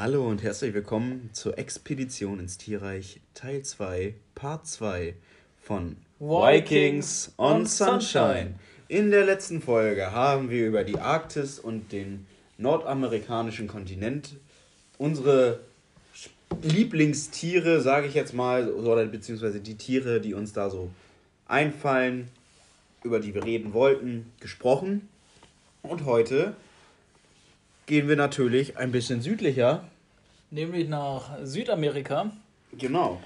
Hallo und herzlich willkommen zur Expedition ins Tierreich Teil 2, Part 2 von Vikings on Sunshine. In der letzten Folge haben wir über die Arktis und den nordamerikanischen Kontinent unsere Lieblingstiere, sage ich jetzt mal, oder beziehungsweise die Tiere, die uns da so einfallen, über die wir reden wollten, gesprochen. Und heute gehen wir natürlich ein bisschen südlicher. Nämlich nach Südamerika. Genau.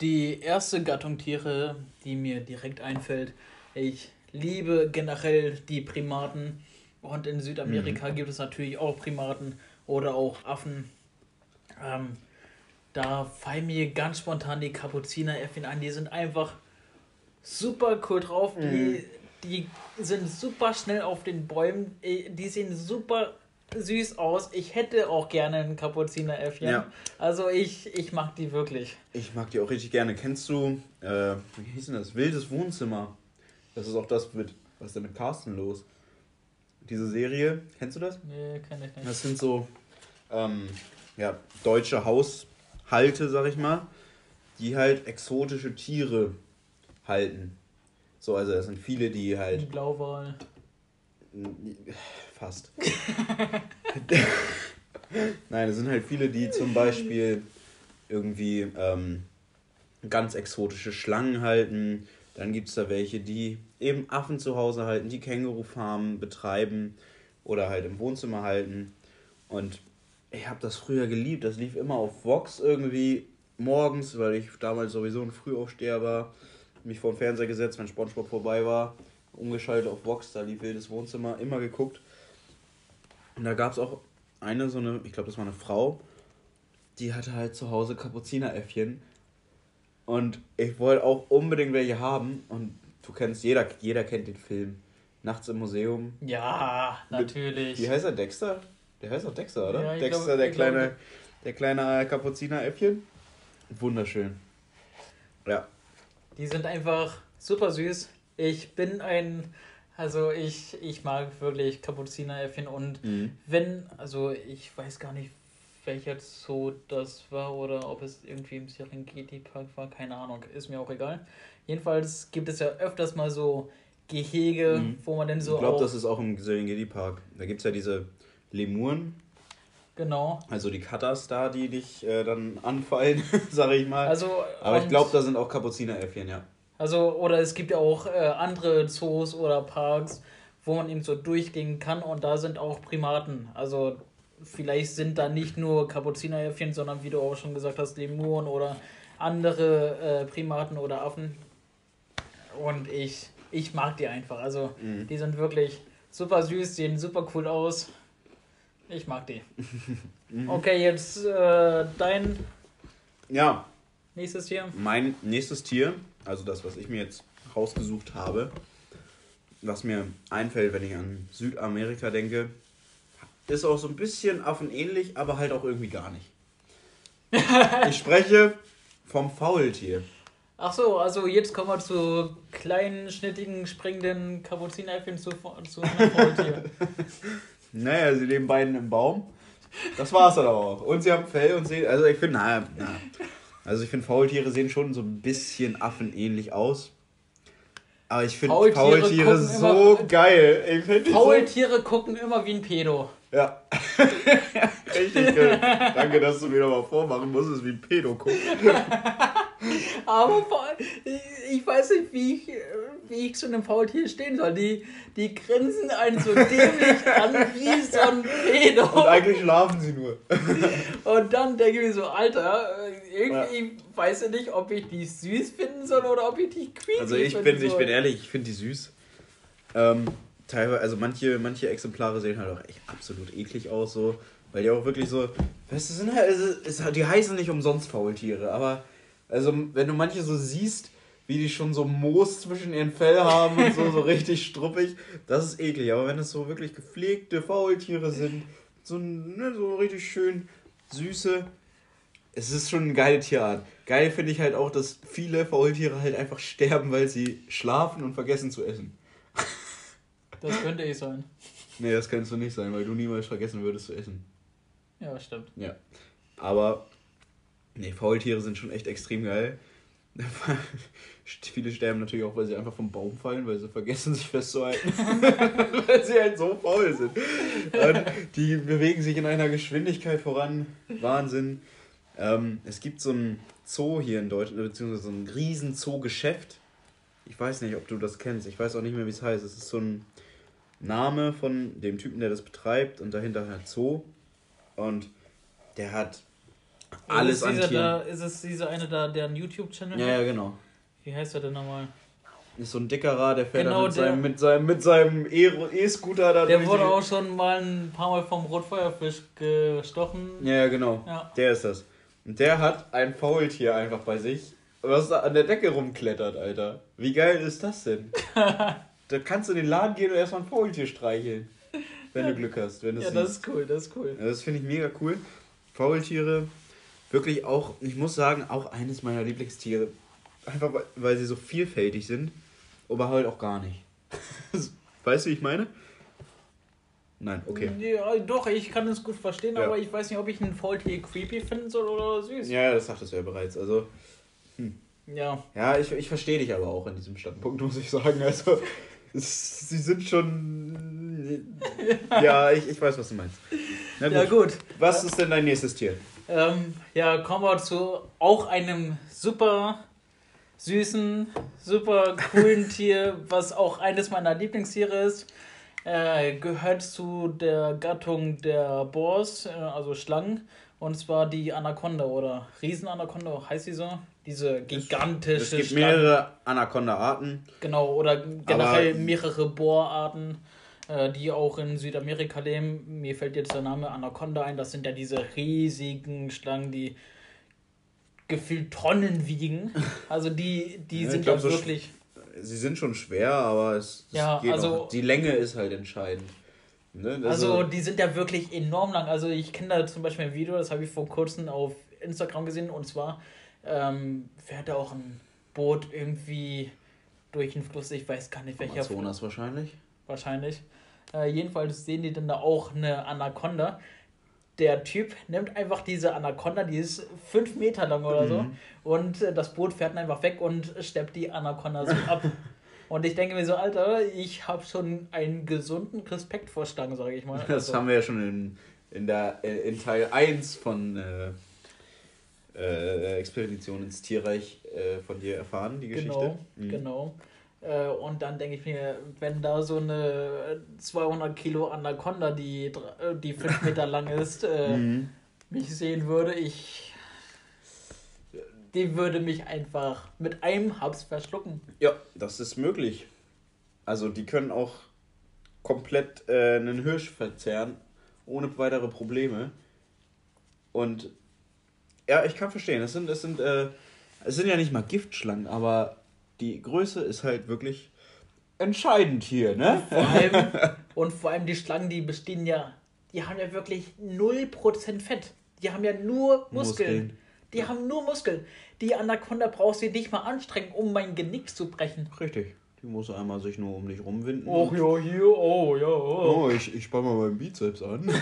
Die erste Gattung Tiere, die mir direkt einfällt. Ich liebe generell die Primaten. Und in Südamerika mhm. gibt es natürlich auch Primaten oder auch Affen. Ähm, da fallen mir ganz spontan die Kapuzineräffchen ein. Die sind einfach super cool drauf. Mhm. Die, die sind super schnell auf den Bäumen. Äh, die sehen super süß aus. Ich hätte auch gerne ein Kapuzineräffchen. Ja. Also ich, ich mag die wirklich. Ich mag die auch richtig gerne. Kennst du, äh, wie hieß denn das? Wildes Wohnzimmer. Das ist auch das mit, was ist denn mit Carsten los? Diese Serie, kennst du das? Nee, kenn ich nicht. Das sind so ähm, ja, deutsche Haushalte, sag ich mal, die halt exotische Tiere halten. So, also das sind viele, die halt. Die Blauwal. Fast. Nein, es sind halt viele, die zum Beispiel irgendwie ähm, ganz exotische Schlangen halten. Dann gibt es da welche, die eben Affen zu Hause halten, die Kängurufarmen betreiben oder halt im Wohnzimmer halten. Und ich habe das früher geliebt. Das lief immer auf Vox irgendwie morgens, weil ich damals sowieso ein Frühaufsteher war. Mich vor den Fernseher gesetzt, wenn Spongebob vorbei war. Umgeschaltet auf Vox, da lief wildes Wohnzimmer, immer geguckt. Und da gab es auch eine, so eine, ich glaube, das war eine Frau, die hatte halt zu Hause Kapuzineräffchen. Und ich wollte auch unbedingt welche haben. Und du kennst, jeder, jeder kennt den Film. Nachts im Museum. Ja, natürlich. Wie heißt er? Dexter? Der heißt auch Dexter, oder? Ja, Dexter, glaub, der, kleine, glaub... der kleine Kapuzineräffchen. Wunderschön. Ja. Die sind einfach super süß. Ich bin ein also ich, ich mag wirklich Kapuzineräffchen und mhm. wenn, also ich weiß gar nicht, welcher Zoo das war oder ob es irgendwie im Serengeti Park war, keine Ahnung, ist mir auch egal. Jedenfalls gibt es ja öfters mal so Gehege, mhm. wo man denn so. Ich glaube, das ist auch im Serengeti Park. Da gibt es ja diese Lemuren. Genau. Also die Cutters da, die dich äh, dann anfallen, sage ich mal. Also, Aber ich glaube, da sind auch Kapuzineräffchen, ja. Also, oder es gibt ja auch äh, andere Zoos oder Parks, wo man eben so durchgehen kann und da sind auch Primaten. Also, vielleicht sind da nicht nur Kapuzineräffchen, sondern wie du auch schon gesagt hast, Lemuren oder andere äh, Primaten oder Affen. Und ich, ich mag die einfach. Also, mhm. die sind wirklich super süß, sehen super cool aus. Ich mag die. mhm. Okay, jetzt äh, dein. Ja. Nächstes Tier. Mein nächstes Tier also das, was ich mir jetzt rausgesucht habe, was mir einfällt, wenn ich an Südamerika denke, ist auch so ein bisschen affenähnlich, aber halt auch irgendwie gar nicht. ich spreche vom Faultier. Ach so, also jetzt kommen wir zu kleinen, schnittigen, springenden Kapuzineräffchen zu, zu einem Faultier. naja, sie leben beiden im Baum. Das war's dann aber auch. Und sie haben Fell und sehen, also ich finde, naja, na, also ich finde, Faultiere sehen schon so ein bisschen affenähnlich aus. Aber ich finde Faultiere, Faultiere so immer, geil. Faultiere so gucken immer wie ein Pedo. Ja. Richtig gut. Danke, dass du mir nochmal vormachen musst, es wie ein Pedo gucken. Aber ich weiß nicht, wie ich, wie ich zu einem Faultier stehen soll. Die, die grinsen einen so dämlich an wie so ein Pedo. Und eigentlich schlafen sie nur. Und dann denke ich mir so, Alter, irgendwie ja. weiß ich nicht, ob ich die süß finden soll oder ob ich die creepy Also ich bin, ich bin ehrlich, ich finde die süß. Ähm, teilweise, also manche, manche Exemplare sehen halt auch echt absolut eklig aus, so. Weil die auch wirklich so, weißt du, sind halt, also, die heißen nicht umsonst Faultiere, aber also, wenn du manche so siehst, wie die schon so Moos zwischen ihren Fell haben und so, so richtig struppig, das ist eklig. Aber wenn es so wirklich gepflegte Faultiere sind, so, ne, so richtig schön süße, es ist schon eine geile Tierart. Geil finde ich halt auch, dass viele Faultiere halt einfach sterben, weil sie schlafen und vergessen zu essen. Das könnte ich sein. Nee, das kannst du nicht sein, weil du niemals vergessen würdest zu essen. Ja, stimmt. Ja. Aber, nee, Faultiere sind schon echt extrem geil. Viele sterben natürlich auch, weil sie einfach vom Baum fallen, weil sie vergessen, sich festzuhalten. weil sie halt so faul sind. Und die bewegen sich in einer Geschwindigkeit voran. Wahnsinn. Ähm, es gibt so ein Zoo hier in Deutschland, beziehungsweise so ein riesen Zoo-Geschäft. Ich weiß nicht, ob du das kennst. Ich weiß auch nicht mehr, wie es heißt. Es ist so ein Name von dem Typen, der das betreibt und dahinter halt Zoo. Und der hat alles an Tieren. Da, ist es dieser eine da, der einen YouTube-Channel ja, hat? Ja, genau. Wie heißt er denn nochmal? Ist so ein dickerer, der fährt genau, mit, der, seinem, mit seinem mit seinem E-Scooter da Der wurde auch schon mal ein paar Mal vom Rotfeuerfisch gestochen. Ja, ja genau. Ja. Der ist das. Und der hat ein Faultier einfach bei sich, was an der Decke rumklettert, Alter. Wie geil ist das denn? da kannst du in den Laden gehen und erstmal ein Faultier streicheln. Wenn du Glück hast. Wenn ja, siehst. das ist cool, das ist cool. Ja, das finde ich mega cool. Faultiere, wirklich auch, ich muss sagen, auch eines meiner Lieblingstiere. Einfach weil sie so vielfältig sind, aber halt auch gar nicht. weißt du, wie ich meine? Nein, okay. Ja, doch, ich kann es gut verstehen, ja. aber ich weiß nicht, ob ich ein Faultier creepy finden soll oder süß. Ja, das sagtest du ja bereits. Also, hm. Ja. Ja, ich, ich verstehe dich aber auch in diesem Standpunkt, muss ich sagen. Also, es, sie sind schon. ja, ich, ich weiß, was du meinst. Gut. Ja, gut. Was ist denn dein nächstes Tier? Ähm, ja, kommen wir zu auch einem super süßen, super coolen Tier, was auch eines meiner Lieblingstiere ist. Äh, gehört zu der Gattung der Boars, äh, also Schlangen. Und zwar die Anaconda oder Riesenanaconda, heißt sie so? Diese gigantische Es, es gibt mehrere Anaconda-Arten. Genau, oder generell mehrere Bohrarten, äh, die auch in Südamerika leben. Mir fällt jetzt der Name Anaconda ein. Das sind ja diese riesigen Schlangen, die gefühlt Tonnen wiegen. Also die, die ja, sind glaub, so wirklich sie sind schon schwer, aber es, ja, geht also, auch. Die Länge ist halt entscheidend. Ne? Also, also, die sind ja wirklich enorm lang. Also ich kenne da zum Beispiel ein Video, das habe ich vor kurzem auf Instagram gesehen und zwar ähm, fährt da auch ein Boot irgendwie durch den Fluss, ich weiß gar nicht welcher. Amazonas wahrscheinlich. Wahrscheinlich. Äh, jedenfalls sehen die dann da auch eine Anaconda der Typ nimmt einfach diese Anaconda, die ist fünf Meter lang oder so, mhm. und äh, das Boot fährt dann einfach weg und steppt die Anaconda so ab. Und ich denke mir so, Alter, ich habe schon einen gesunden Respekt vor Stangen, sage ich mal. Das also. haben wir ja schon in, in, der, äh, in Teil 1 von äh, äh, Expedition ins Tierreich äh, von dir erfahren, die Geschichte. Genau, mhm. genau. Äh, und dann denke ich mir, wenn da so eine 200 Kilo Anaconda, die, äh, die 5 Meter lang ist, äh, mhm. mich sehen würde, ich. Die würde mich einfach mit einem Haps verschlucken. Ja, das ist möglich. Also, die können auch komplett äh, einen Hirsch verzehren, ohne weitere Probleme. Und ja, ich kann verstehen, es sind, es sind, äh, es sind ja nicht mal Giftschlangen, aber die Größe ist halt wirklich entscheidend hier, ne? Und vor allem, und vor allem die Schlangen, die bestehen ja, die haben ja wirklich 0% Fett. Die haben ja nur Muskeln. Muskeln. Die ja. haben nur Muskeln. Die Anaconda brauchst du nicht mal anstrengen, um mein Genick zu brechen. Richtig. Die muss einmal sich nur um dich rumwinden. Ach ja, hier, oh ja. Oh, oh ich, ich spann mal meinen Bizeps an.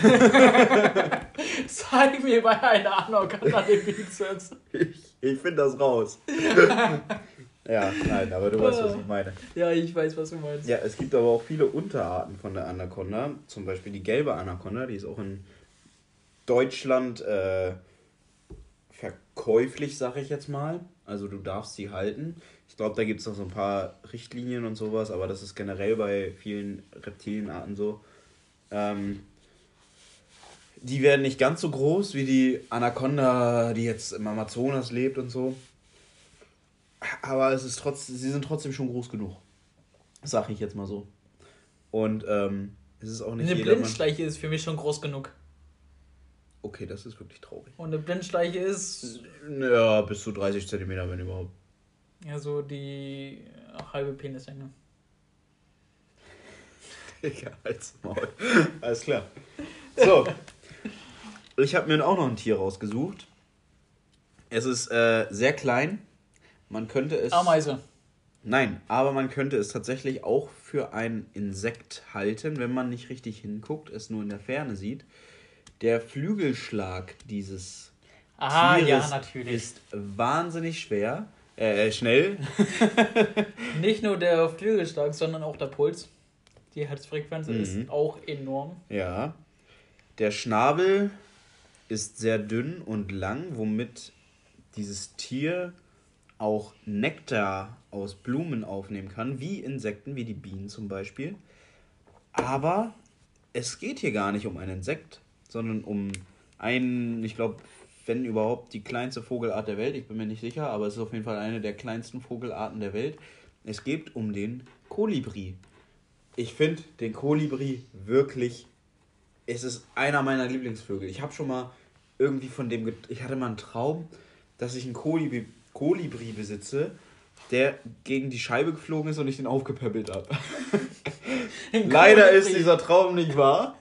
Zeig mir bei einer Anaconda den Bizeps. Ich, ich finde das raus. Ja, nein, aber du weißt, was ich meine. Ja, ich weiß, was du meinst. Ja, es gibt aber auch viele Unterarten von der Anaconda. Zum Beispiel die gelbe Anaconda, die ist auch in Deutschland äh, verkäuflich, sag ich jetzt mal. Also du darfst sie halten. Ich glaube, da gibt es noch so ein paar Richtlinien und sowas, aber das ist generell bei vielen Reptilienarten so. Ähm, die werden nicht ganz so groß wie die Anaconda, die jetzt im Amazonas lebt und so. Aber es ist trotz, sie sind trotzdem schon groß genug. Sag ich jetzt mal so. Und ähm, es ist auch nicht. Eine Blindschleiche ist für mich schon groß genug. Okay, das ist wirklich traurig. Und eine Blindschleiche ist. Ja, bis zu 30 cm, wenn überhaupt. Ja, so die halbe Penislänge. Digga, als Maul. Alles klar. So. ich habe mir auch noch ein Tier rausgesucht. Es ist äh, sehr klein, man könnte es. Ameise. Nein, aber man könnte es tatsächlich auch für ein Insekt halten, wenn man nicht richtig hinguckt, es nur in der Ferne sieht. Der Flügelschlag dieses Ah, ja, Tieres natürlich. ist wahnsinnig schwer, äh, schnell. Nicht nur der Flügelschlag, sondern auch der Puls. Die Herzfrequenz Mhm. ist auch enorm. Ja. Der Schnabel ist sehr dünn und lang, womit dieses Tier auch Nektar aus Blumen aufnehmen kann, wie Insekten, wie die Bienen zum Beispiel. Aber es geht hier gar nicht um ein Insekt, sondern um einen, ich glaube, wenn überhaupt die kleinste Vogelart der Welt, ich bin mir nicht sicher, aber es ist auf jeden Fall eine der kleinsten Vogelarten der Welt. Es geht um den Kolibri. Ich finde den Kolibri wirklich, es ist einer meiner Lieblingsvögel. Ich habe schon mal irgendwie von dem, ich hatte mal einen Traum, dass ich einen Kolibri, Kolibri besitze, der gegen die Scheibe geflogen ist und ich den aufgepöppelt habe. Leider ist dieser Traum nicht wahr.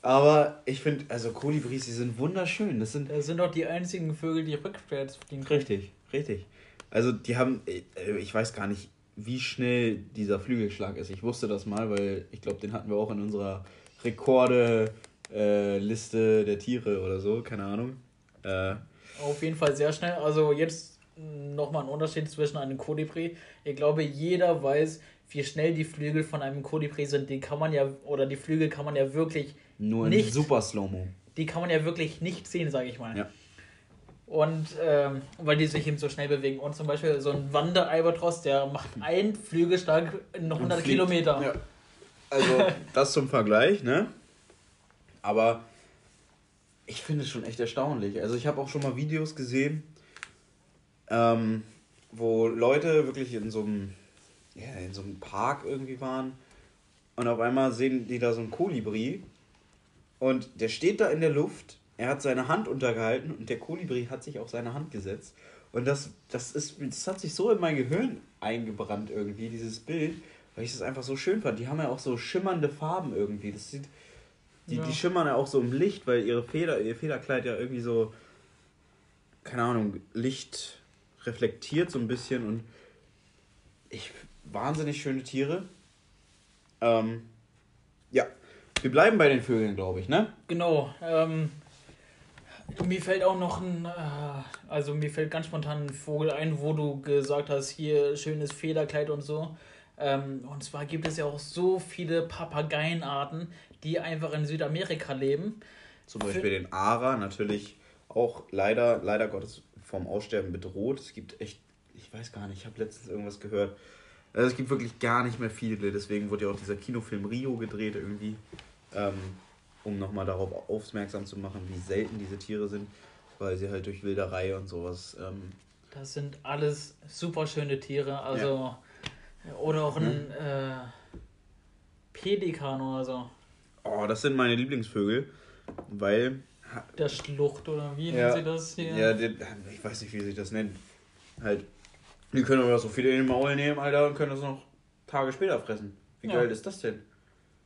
Aber ich finde, also Kolibris, die sind wunderschön. Das sind Das sind doch die einzigen Vögel, die rückwärts fliegen richtig, richtig. Also die haben, äh, ich weiß gar nicht, wie schnell dieser Flügelschlag ist. Ich wusste das mal, weil ich glaube, den hatten wir auch in unserer Rekorde äh, der Tiere oder so, keine Ahnung. Äh, Auf jeden Fall sehr schnell. Also jetzt nochmal ein Unterschied zwischen einem Kolibri. Ich glaube, jeder weiß, wie schnell die Flügel von einem Kolibri sind. Die kann man ja, oder die Flügel kann man ja wirklich, nur in Nicht. super Slow-Mo. die kann man ja wirklich nicht sehen, sage ich mal. Ja. Und ähm, weil die sich eben so schnell bewegen. Und zum Beispiel so ein Wanderalbatros, der macht einen Flügelschlag in 100 fliegt. Kilometer. Ja. Also, das zum Vergleich, ne? Aber ich finde es schon echt erstaunlich. Also, ich habe auch schon mal Videos gesehen, ähm, wo Leute wirklich in so einem, ja, in so einem Park irgendwie waren und auf einmal sehen die da so einen Kolibri und der steht da in der Luft, er hat seine Hand untergehalten und der Kolibri hat sich auf seine Hand gesetzt. Und das, das, ist, das hat sich so in mein Gehirn eingebrannt irgendwie, dieses Bild, weil ich es einfach so schön fand. Die haben ja auch so schimmernde Farben irgendwie. Das sieht, die, Ja. die schimmern ja auch so im Licht, weil ihre Feder, ihr Federkleid ja irgendwie so, keine Ahnung, Licht reflektiert so ein bisschen und ich, wahnsinnig schöne Tiere. Ähm, ja, wir bleiben bei den Vögeln, glaube ich, ne? Genau. Ähm, mir fällt auch noch ein, äh, also mir fällt ganz spontan ein Vogel ein, wo du gesagt hast, hier schönes Federkleid und so. Ähm, und zwar gibt es ja auch so viele Papageienarten, die einfach in Südamerika leben. Zum Beispiel den Ara, natürlich auch leider, leider Gottes vom Aussterben bedroht. Es gibt echt, ich weiß gar nicht, ich habe letztens irgendwas gehört. Also es gibt wirklich gar nicht mehr viele, deswegen wurde ja auch dieser Kinofilm Rio gedreht irgendwie, ähm, um nochmal darauf aufmerksam zu machen, wie selten diese Tiere sind, weil sie halt durch Wilderei und sowas ähm, Das sind alles super schöne Tiere. Also, oder auch ein äh, Pelikan oder so. Oh, das sind meine Lieblingsvögel, weil. Der Schlucht oder wie Ja. nennt sie das hier? Ja, die, ich weiß nicht, wie sich das nennt. Halt. Die können aber so viele in den Maul nehmen, Alter, und können das noch Tage später fressen. Wie Ja. geil ist das denn?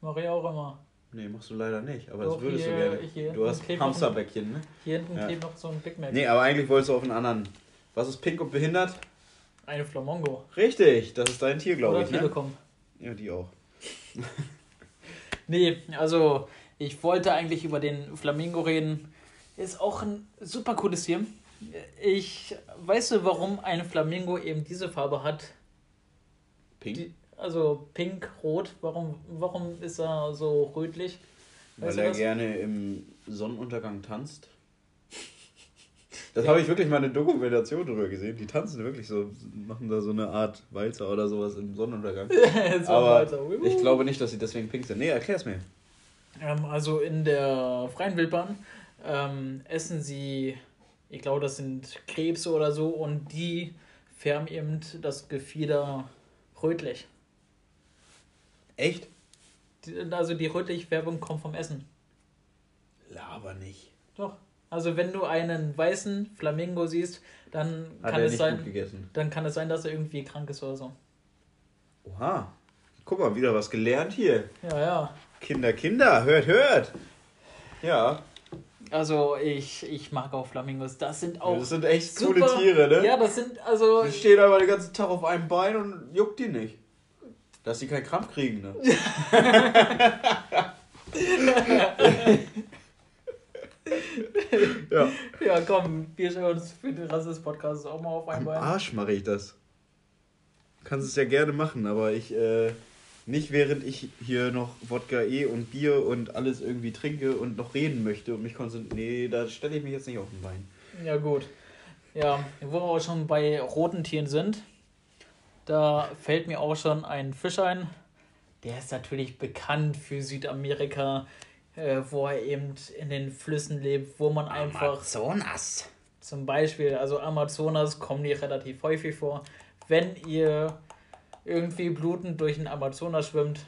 Mach ich auch immer. Nee, machst du leider nicht, aber Doch, das würdest hier- du gerne. hier du hast Hamsterbäckchen, ne? Hier hinten Ja. klebt noch so ein Big Mac. Nee, aber eigentlich wolltest du auf einen anderen. Was ist pink und behindert? Eine Flamongo. Richtig, das ist dein Tier, glaube ich, ne? Telekom. Ja, die auch. Nee, also ich wollte eigentlich über den Flamingo reden. Ist auch ein super cooles Tier. Ich weißt du, warum ein Flamingo eben diese Farbe hat? Pink? Die, also pink, rot. Warum, warum ist er so rötlich? Weil Weißt du er das? gerne im Sonnenuntergang tanzt. Das habe ich wirklich mal eine Dokumentation drüber gesehen. Die tanzen wirklich so, machen da so eine Art Walzer oder sowas im Sonnenuntergang. so Aber ich glaube nicht, dass sie deswegen pink sind. Nee, erklär's mir. Ähm, also in der freien Wildbahn ähm, essen sie, ich glaube, das sind Krebse oder so, und die färben eben das Gefieder rötlich. Echt? Die- Also die rötliche Färbung kommt vom Essen. Laber nicht. Also wenn du einen weißen Flamingo siehst, dann Hat kann es sein, dann kann es sein, dass er irgendwie krank ist oder so. Oha. Guck mal, wieder was gelernt hier. Ja, ja. Kinder, Kinder, hört, hört. Ja, Also ich, ich mag auch Flamingos. Das sind auch das sind echt super, coole Tiere, ne? Ja, das sind also Die stehen aber den ganzen Tag auf einem Bein und juckt die nicht. Dass sie keinen Krampf kriegen, ne? ja. Ja, komm, wir stellen uns für den Rest des Podcasts auch mal auf ein Am Bein. Arsch mache ich das. Du kannst es ja gerne machen, aber ich, äh, nicht während ich hier noch Wodka E und Bier und alles irgendwie trinke und noch reden möchte und mich konzentriere. Nee, da stelle ich mich jetzt nicht auf den Bein. Ja, gut. Ja, wo wir auch schon bei roten Tieren sind, da fällt mir auch schon ein Fisch ein. Der ist natürlich bekannt für Südamerika, äh, wo er eben in den Flüssen lebt, wo man einfach Amazonas. zum Beispiel, also Amazonas kommen die relativ häufig vor. Wenn ihr irgendwie blutend durch den Amazonas schwimmt,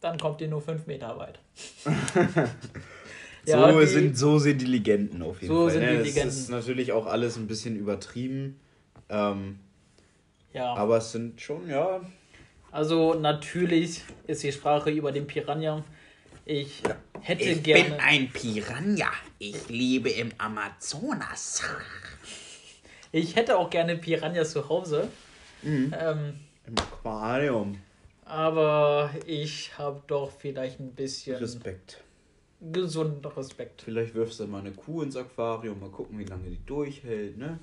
dann kommt ihr nur fünf Meter weit. Ja, so, die- sind, so sind die Legenden auf jeden So Fall. sind ne? die Das Legenden. ist natürlich auch alles ein bisschen übertrieben. Ähm, Ja. aber es sind schon, ja. Also natürlich ist die Sprache über den Piranha. Ich hätte gerne. ein Piranha. Ich lebe im Amazonas. Ich hätte auch gerne Piranhas zu Hause. Mhm. Ähm, Im Aquarium. aber ich habe doch vielleicht ein bisschen Respekt. gesunden Respekt. Vielleicht wirfst du mal eine Kuh ins Aquarium, mal gucken, wie lange die durchhält, ne?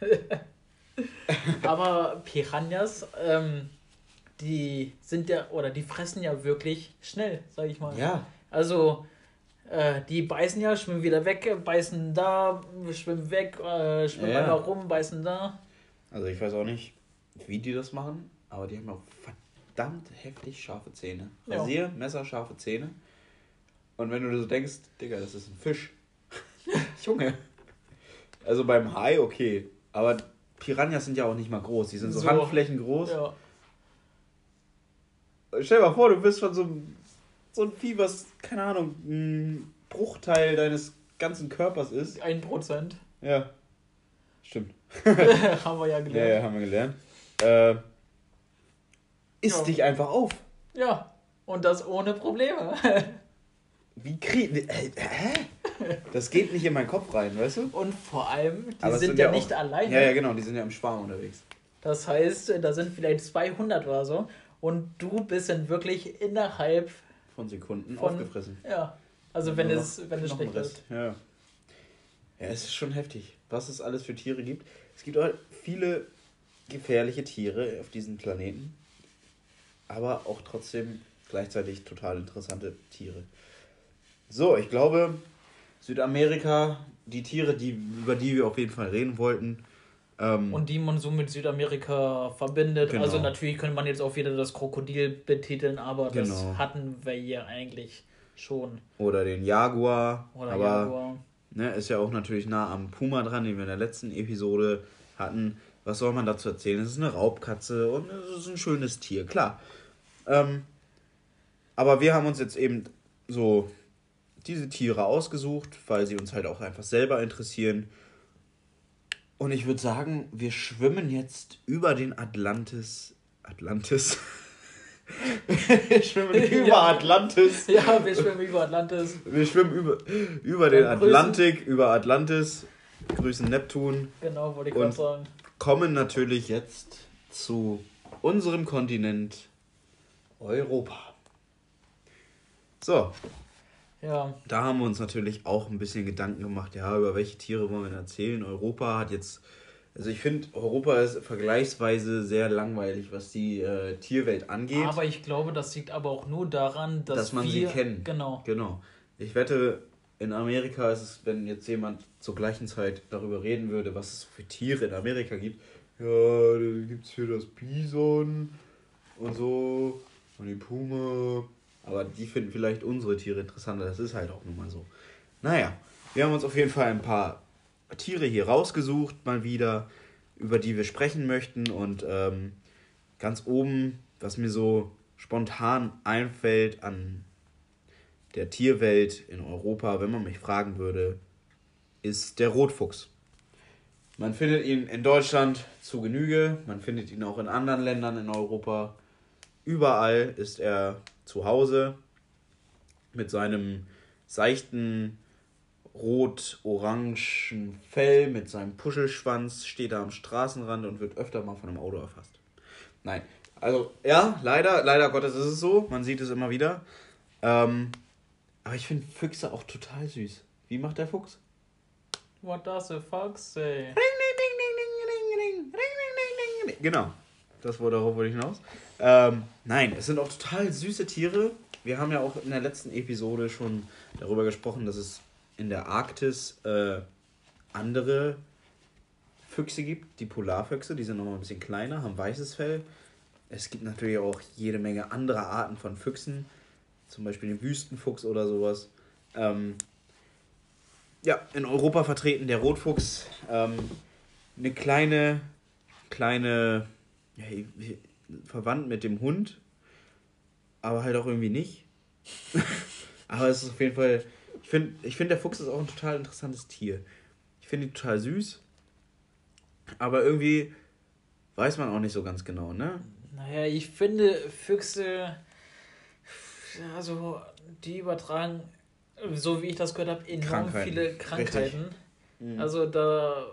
Aber Piranhas, ähm, die sind ja, oder die fressen ja wirklich schnell, sag ich mal. Ja. Also, äh, die beißen ja, schwimmen wieder weg, beißen da, schwimmen weg, äh, schwimmen Ja. einmal rum, beißen da. Also ich weiß auch nicht, wie die das machen, aber die haben auch verdammt heftig scharfe Zähne. Ja. Rasier, Messer, scharfe Zähne. Und wenn du so denkst, Digga, das ist ein Fisch. Junge. Also beim Hai okay, aber Piranhas sind ja auch nicht mal groß, die sind so, So. Handflächen groß. Ja. Stell dir mal vor, du bist von so einem so ein Vieh, was, keine Ahnung, ein Bruchteil deines ganzen Körpers ist. Ein Prozent. Ja. Stimmt. Haben wir ja Ja, gelernt. ja, haben wir gelernt. Äh, isst Ja. dich einfach auf. Ja. Und das ohne Probleme. Wie krieg. Äh, hä? Das geht nicht in meinen Kopf rein, weißt du? Und vor allem, die es sind, ja auch- nicht alleine. Ja, ja, genau, die sind ja im Schwarm unterwegs. Das heißt, da sind vielleicht 200 oder so. Und du bist dann wirklich innerhalb, Von Sekunden Von- aufgefressen. ja. Also wenn es, wenn es schlecht ist. Ja. Ja, es ist schon heftig, was es alles für Tiere gibt. Es gibt halt viele gefährliche Tiere auf diesem Planeten. Aber auch trotzdem gleichzeitig total interessante Tiere. So, ich glaube, Südamerika, die Tiere, die, über die wir auf jeden Fall reden wollten. Ähm, Und die man so mit Südamerika verbindet. Genau. Also natürlich könnte man jetzt auch wieder das Krokodil betiteln, aber das Genau. hatten wir hier eigentlich schon. oder den Jaguar. Oder aber Jaguar. Ne, ist ja auch natürlich nah am Puma dran, den wir in der letzten Episode hatten. Was soll man dazu erzählen? Es ist eine Raubkatze und es ist ein schönes Tier, klar. Ähm, aber wir haben uns jetzt eben so diese Tiere ausgesucht, weil sie uns halt auch einfach selber interessieren. Und ich würde sagen, wir schwimmen jetzt über den Atlantis. Atlantis? wir schwimmen über Ja. Atlantis. Ja, wir schwimmen über Atlantis. Wir schwimmen über, über den grüßen- Atlantik, über Atlantis, grüßen Neptun, Genau, wollte ich gerade sagen. kommen natürlich jetzt zu unserem Kontinent Europa. So, Ja, da haben wir uns natürlich auch ein bisschen Gedanken gemacht, ja, über welche Tiere wollen wir erzählen. Europa hat jetzt, also ich finde, Europa ist vergleichsweise sehr langweilig, was die äh, Tierwelt angeht. aber ich glaube, das liegt aber auch nur daran, dass, dass man wir, sie kennt. Genau. Genau. Ich wette, in Amerika ist es, wenn jetzt jemand zur gleichen Zeit darüber reden würde, was es für Tiere in Amerika gibt. Ja, da gibt es hier das Bison und so und die Puma. Aber die finden vielleicht unsere Tiere interessanter. Das ist halt auch nun mal so. Naja, wir haben uns auf jeden Fall ein paar Tiere hier rausgesucht, mal wieder, über die wir sprechen möchten. Und ähm, ganz oben, was mir so spontan einfällt an der Tierwelt in Europa, wenn man mich fragen würde, ist der Rotfuchs. Man findet ihn in Deutschland zu Genüge, man findet ihn auch in anderen Ländern in Europa. Überall ist er zu Hause mit seinem seichten rot-orangen Fell, mit seinem Puschelschwanz, steht er am Straßenrand und wird öfter mal von einem Auto erfasst. Nein, also ja, leider, leider Gottes ist es so, man sieht es immer wieder. Ähm, aber ich finde Füchse auch total süß. Wie macht der Fuchs? What does the fox say? Genau. Das wurde darauf wollte ich hinaus. Ähm, nein, es sind auch total süße Tiere. Wir haben ja auch in der letzten Episode schon darüber gesprochen, dass es in der Arktis äh, andere Füchse gibt, die Polarfüchse, die sind nochmal ein bisschen kleiner, haben weißes Fell. Es gibt natürlich auch jede Menge andere Arten von Füchsen, zum Beispiel den Wüstenfuchs oder sowas. Ähm, ja, in Europa vertreten der Rotfuchs. Ähm, eine kleine, kleine, ja, verwandt mit dem Hund, aber halt auch irgendwie nicht. aber es ist auf jeden Fall, ich finde, ich find, der Fuchs ist auch ein total interessantes Tier. Ich finde ihn total süß, aber irgendwie weiß man auch nicht so ganz genau, ne? Naja, ich finde Füchse, also die übertragen so wie ich das gehört habe, enorm Krankheiten. viele Krankheiten. Mhm. Also da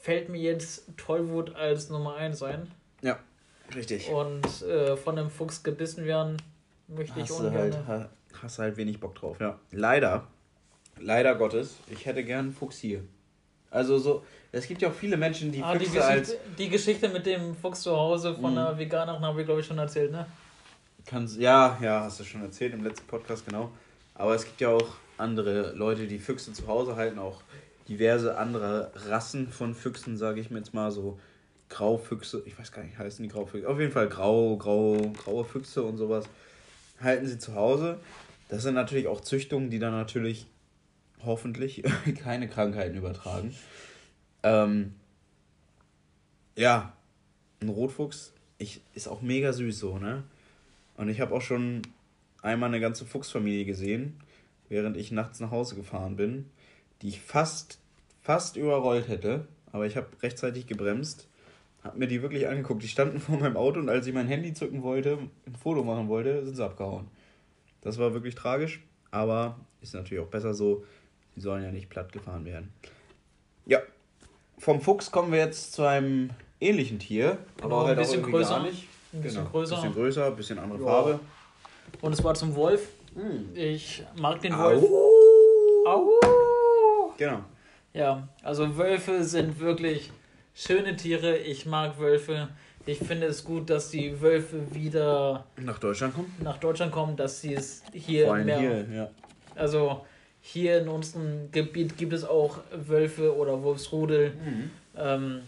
fällt mir jetzt Tollwut als Nummer 1 ein. Ja, richtig. Und äh, von einem Fuchs gebissen werden möchte hast ich ungern. Halt, hast halt wenig Bock drauf, ja. Leider, leider Gottes, ich hätte gern einen Fuchs hier. Also so, es gibt ja auch viele Menschen, die ah, Füchse die Geschichte, als... Die Geschichte mit dem Fuchs zu Hause von mhm. einer Veganerin haben wir, glaube ich, schon erzählt, ne? Kannst, ja, ja, hast du schon erzählt im letzten Podcast, genau. Aber es gibt ja auch andere Leute, die Füchse zu Hause halten, auch diverse andere Rassen von Füchsen, sage ich mir jetzt mal so. Graufüchse, ich weiß gar nicht, heißen die Graufüchse. Auf jeden Fall grau, grau, graue Füchse und sowas halten sie zu Hause. Das sind natürlich auch Züchtungen, die dann natürlich hoffentlich keine Krankheiten übertragen. Ähm, ja, ein Rotfuchs ich, ist auch mega süß so, ne? Und ich habe auch schon einmal eine ganze Fuchsfamilie gesehen während ich nachts nach Hause gefahren bin, die ich fast, fast überrollt hätte. Aber ich habe rechtzeitig gebremst, habe mir die wirklich angeguckt. Die standen vor meinem Auto und als ich mein Handy zücken wollte, ein Foto machen wollte, sind sie abgehauen. Das war wirklich tragisch, aber ist natürlich auch besser so. Sie sollen ja nicht platt gefahren werden. Ja, vom Fuchs kommen wir jetzt zu einem ähnlichen Tier, aber halt ein bisschen größer. Ein bisschen genau, größer. Ein bisschen größer, ein bisschen andere ja. Farbe. Und es war zum Wolf. Hm. Ich mag den Wolf. Au. Au. Genau. Ja, also Wölfe sind wirklich schöne Tiere. Ich mag Wölfe. Ich finde es gut, dass die Wölfe wieder nach Deutschland kommen. Nach Deutschland kommen, dass sie es hier Vor allem mehr. Hier, ja. Also hier in unserem Gebiet gibt es auch Wölfe oder Wolfsrudel. Mhm. Ähm,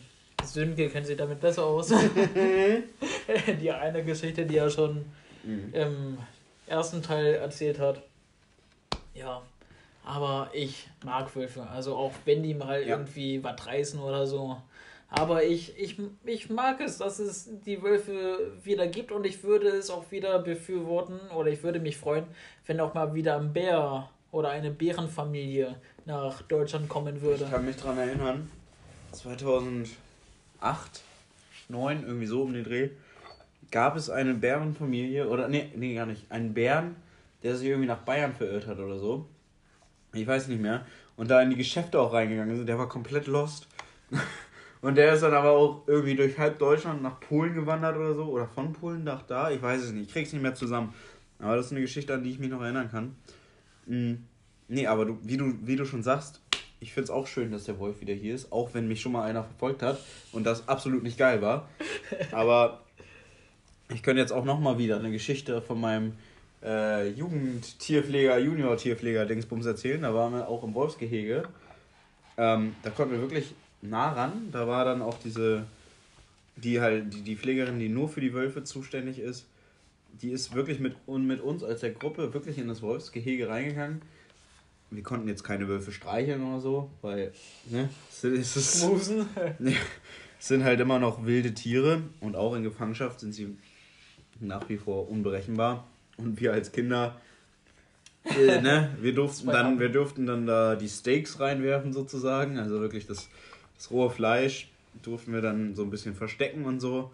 Sönke kennt sich damit besser aus. die eine Geschichte, die er schon mhm. im ersten Teil erzählt hat. Ja, aber ich mag Wölfe. Also auch wenn die mal ja. irgendwie was reißen oder so. Aber ich, ich, ich mag es, dass es die Wölfe wieder gibt und ich würde es auch wieder befürworten oder ich würde mich freuen, wenn auch mal wieder ein Bär oder eine Bärenfamilie nach Deutschland kommen würde. Ich kann mich daran erinnern, 2008, 2009, irgendwie so um den Dreh, gab es eine Bärenfamilie, oder nee, nee, gar nicht, einen Bären, der sich irgendwie nach Bayern verirrt hat oder so. Ich weiß nicht mehr. Und da in die Geschäfte auch reingegangen ist, der war komplett lost. Und der ist dann aber auch irgendwie durch halb Deutschland nach Polen gewandert oder so. Oder von Polen nach da. Ich weiß es nicht. Ich krieg's nicht mehr zusammen. Aber das ist eine Geschichte, an die ich mich noch erinnern kann. Mhm. Nee, aber du, wie, du, wie du schon sagst, ich find's auch schön, dass der Wolf wieder hier ist. Auch wenn mich schon mal einer verfolgt hat und das absolut nicht geil war. Aber ich könnte jetzt auch nochmal wieder eine Geschichte von meinem äh, Jugendtierpfleger, Junior-Tierpfleger Dingsbums erzählen. Da waren wir auch im Wolfsgehege. Ähm, da konnten wir wirklich nah ran. Da war dann auch diese, die halt, die, die Pflegerin, die nur für die Wölfe zuständig ist, die ist wirklich mit, und mit uns als der Gruppe wirklich in das Wolfsgehege reingegangen. Wir konnten jetzt keine Wölfe streicheln oder so, weil, ne, es ist, ne, es sind halt immer noch wilde Tiere und auch in Gefangenschaft sind sie nach wie vor unberechenbar. Und wir als Kinder, äh, ne, wir durften dann, wir durften dann da die Steaks reinwerfen sozusagen, also wirklich das, das rohe Fleisch durften wir dann so ein bisschen verstecken und so.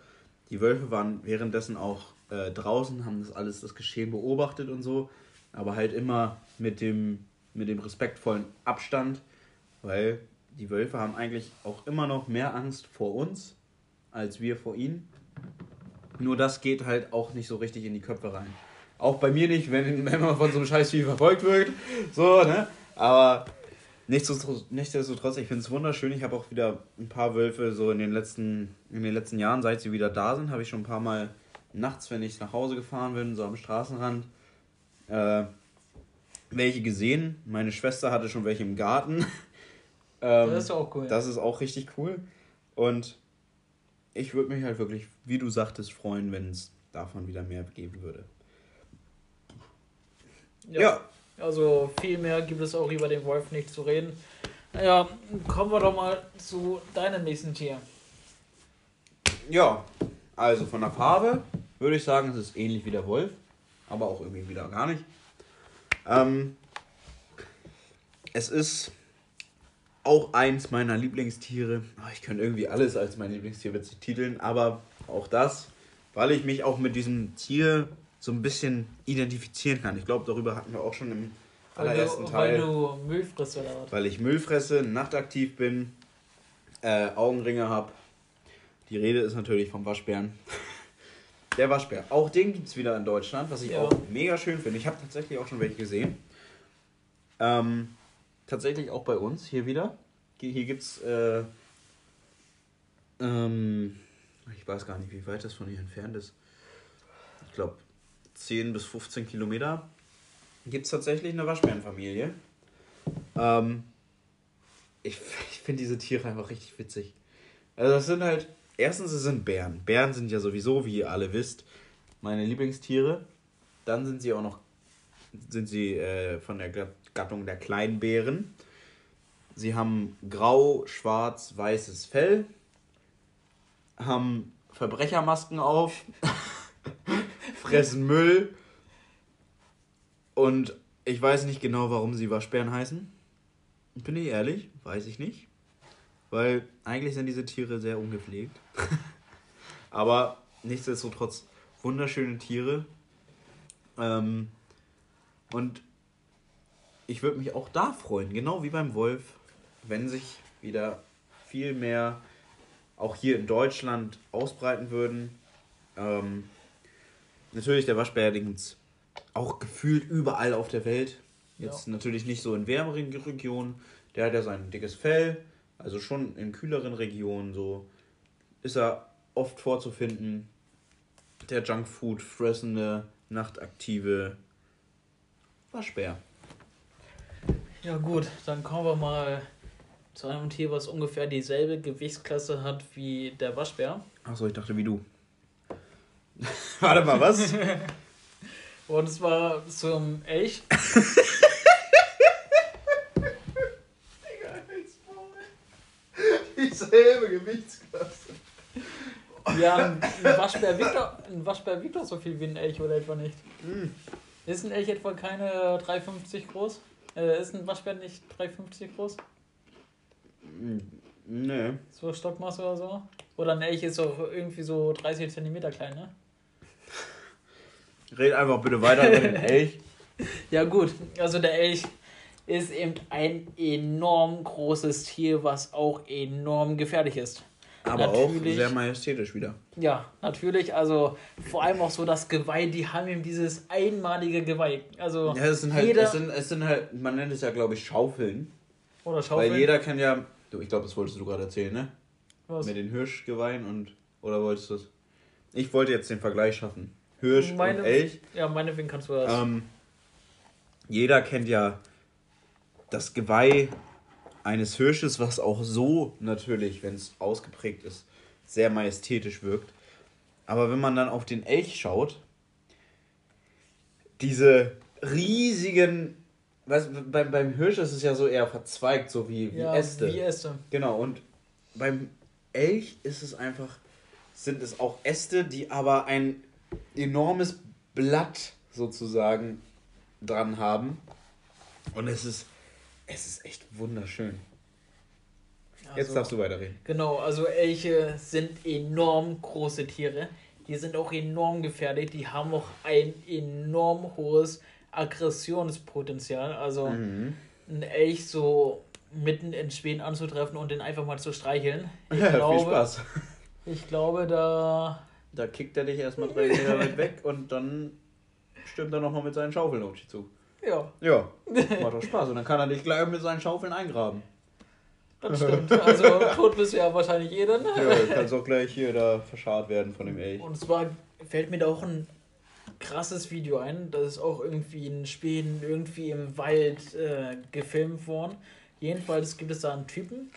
Die Wölfe waren währenddessen auch äh, draußen, haben das alles, das Geschehen beobachtet und so, aber halt immer mit dem, mit dem respektvollen Abstand, weil die Wölfe haben eigentlich auch immer noch mehr Angst vor uns als wir vor ihnen. Nur das geht halt auch nicht so richtig in die Köpfe rein. Auch bei mir nicht, wenn, wenn man von so einem Scheißvieh verfolgt wird. So, ne? Aber Nichtsdestotrotz, nichtsdestotrotz ich finde es wunderschön. Ich habe auch wieder ein paar Wölfe so in den letzten, in den letzten Jahren, seit sie wieder da sind, habe ich schon ein paar Mal nachts, wenn ich nach Hause gefahren bin, so am Straßenrand, äh, welche gesehen. Meine Schwester hatte schon welche im Garten. ähm, das ist auch cool. Das ist auch richtig cool. Und ich würde mich halt wirklich, wie du sagtest, freuen, wenn es davon wieder mehr geben würde. Ja. ja. Also viel mehr gibt es auch über den Wolf nicht zu reden. Ja, kommen wir doch mal zu deinem nächsten Tier. Ja, also von der Farbe würde ich sagen, es ist ähnlich wie der Wolf, aber auch irgendwie wieder gar nicht. Ähm, es ist auch eins meiner Lieblingstiere. Ah, ich könnte irgendwie alles als mein Lieblingstier betiteln, aber auch das, weil ich mich auch mit diesem Tier so ein bisschen identifizieren kann. Ich glaube, darüber hatten wir auch schon im allerersten weil du, Teil. Weil du Müll frisst oder was? Weil ich Müll fresse, nachtaktiv bin, äh, Augenringe habe. Die Rede ist natürlich vom Waschbären. Der Waschbär. Auch den gibt es wieder in Deutschland, was ich ja. auch mega schön finde. Ich habe tatsächlich auch schon welche gesehen. Ähm, tatsächlich auch bei uns hier wieder. Hier gibt es, äh, ähm, ich weiß gar nicht, wie weit das von hier entfernt ist. Ich glaube 10 bis 15 Kilometer. Gibt es tatsächlich eine Waschbärenfamilie. Ähm, ich ich finde diese Tiere einfach richtig witzig. Also das sind halt erstens, es sind Bären. Bären sind ja sowieso, wie ihr alle wisst, meine Lieblingstiere. Dann sind sie auch noch sind sie äh, von der Gattung der Kleinbären. Sie haben grau, schwarz, weißes Fell, haben Verbrechermasken auf, fressen Müll und ich weiß nicht genau, warum sie Waschbären heißen. Bin ich ehrlich, weiß ich nicht. Weil eigentlich sind diese Tiere sehr ungepflegt. Aber nichtsdestotrotz wunderschöne Tiere. Ähm, und ich würde mich auch da freuen, genau wie beim Wolf, wenn sich wieder viel mehr auch hier in Deutschland ausbreiten würden. Ähm, natürlich der Waschbär, den auch gefühlt überall auf der Welt. Jetzt ja. natürlich nicht so in wärmeren Regionen. Der hat ja sein dickes Fell, also schon in kühleren Regionen so ist er oft vorzufinden. Der Junkfood fressende, nachtaktive Waschbär. Ja gut, dann kommen wir mal zu einem Tier, was ungefähr dieselbe Gewichtsklasse hat wie der Waschbär. Achso, ich dachte wie du. Warte mal, was? Und zwar zum Elch. Dieselbe Gewichtsklasse. Ja, ein, Waschbär wiegt doch, ein Waschbär wiegt doch so viel wie ein Elch oder etwa nicht. Mm. Ist ein Elch etwa keine 3,50 groß? Äh, ist ein Waschbär nicht 3,50 groß? Hm, nee. So Stockmasse oder so? Oder ein Elch ist doch irgendwie so 30 cm klein, ne? Red einfach bitte weiter über den Elch. Ja gut, also der Elch ist eben ein enorm großes Tier, was auch enorm gefährlich ist. Aber natürlich, auch sehr majestätisch wieder. Ja, natürlich. Also vor allem auch so das Geweih, die haben eben dieses einmalige Geweih. Also ja, es sind halt, jeder, es sind, es sind halt, man nennt es ja glaube ich Schaufeln. Oder Schaufeln. Weil jeder kann ja, du, ich glaube, das wolltest du gerade erzählen, ne? Was? Mit den Hirschgeweihen und, oder wolltest du es? Ich wollte jetzt den Vergleich schaffen. Hirsch meine, und Elch. Ja, meinetwegen kannst du das. Ähm, jeder kennt ja das Geweih eines Hirsches, was auch so natürlich, wenn es ausgeprägt ist, sehr majestätisch wirkt. Aber wenn man dann auf den Elch schaut, diese riesigen, weißt, beim, beim Hirsch ist es ja so eher verzweigt, so wie, wie ja, Äste. Wie Äste. Genau, und beim Elch ist es einfach, sind es auch Äste, die aber ein enormes Blatt sozusagen dran haben. Und es ist es ist echt wunderschön. Also, Jetzt darfst du weiterreden. Genau, also Elche sind enorm große Tiere. Die sind auch enorm gefährlich. Die haben auch ein enorm hohes Aggressionspotenzial. Also mhm. ein Elch so mitten in Schweden anzutreffen und den einfach mal zu streicheln. Ich ja, glaube, viel Spaß. Ich glaube, da. Da kickt er dich erstmal drei Meter weit weg und dann stürmt er nochmal mit seinen Schaufeln auf dich zu. Ja. Ja, macht doch Spaß. Und dann kann er dich gleich mit seinen Schaufeln eingraben. Das stimmt. Also tot bist du ja wahrscheinlich eh dann. Ja, du kannst auch gleich hier da verscharrt werden von dem Elch. Und zwar fällt mir da auch ein krasses Video ein. Das ist auch irgendwie in Schweden, irgendwie im Wald äh, gefilmt worden. Jedenfalls gibt es da einen Typen,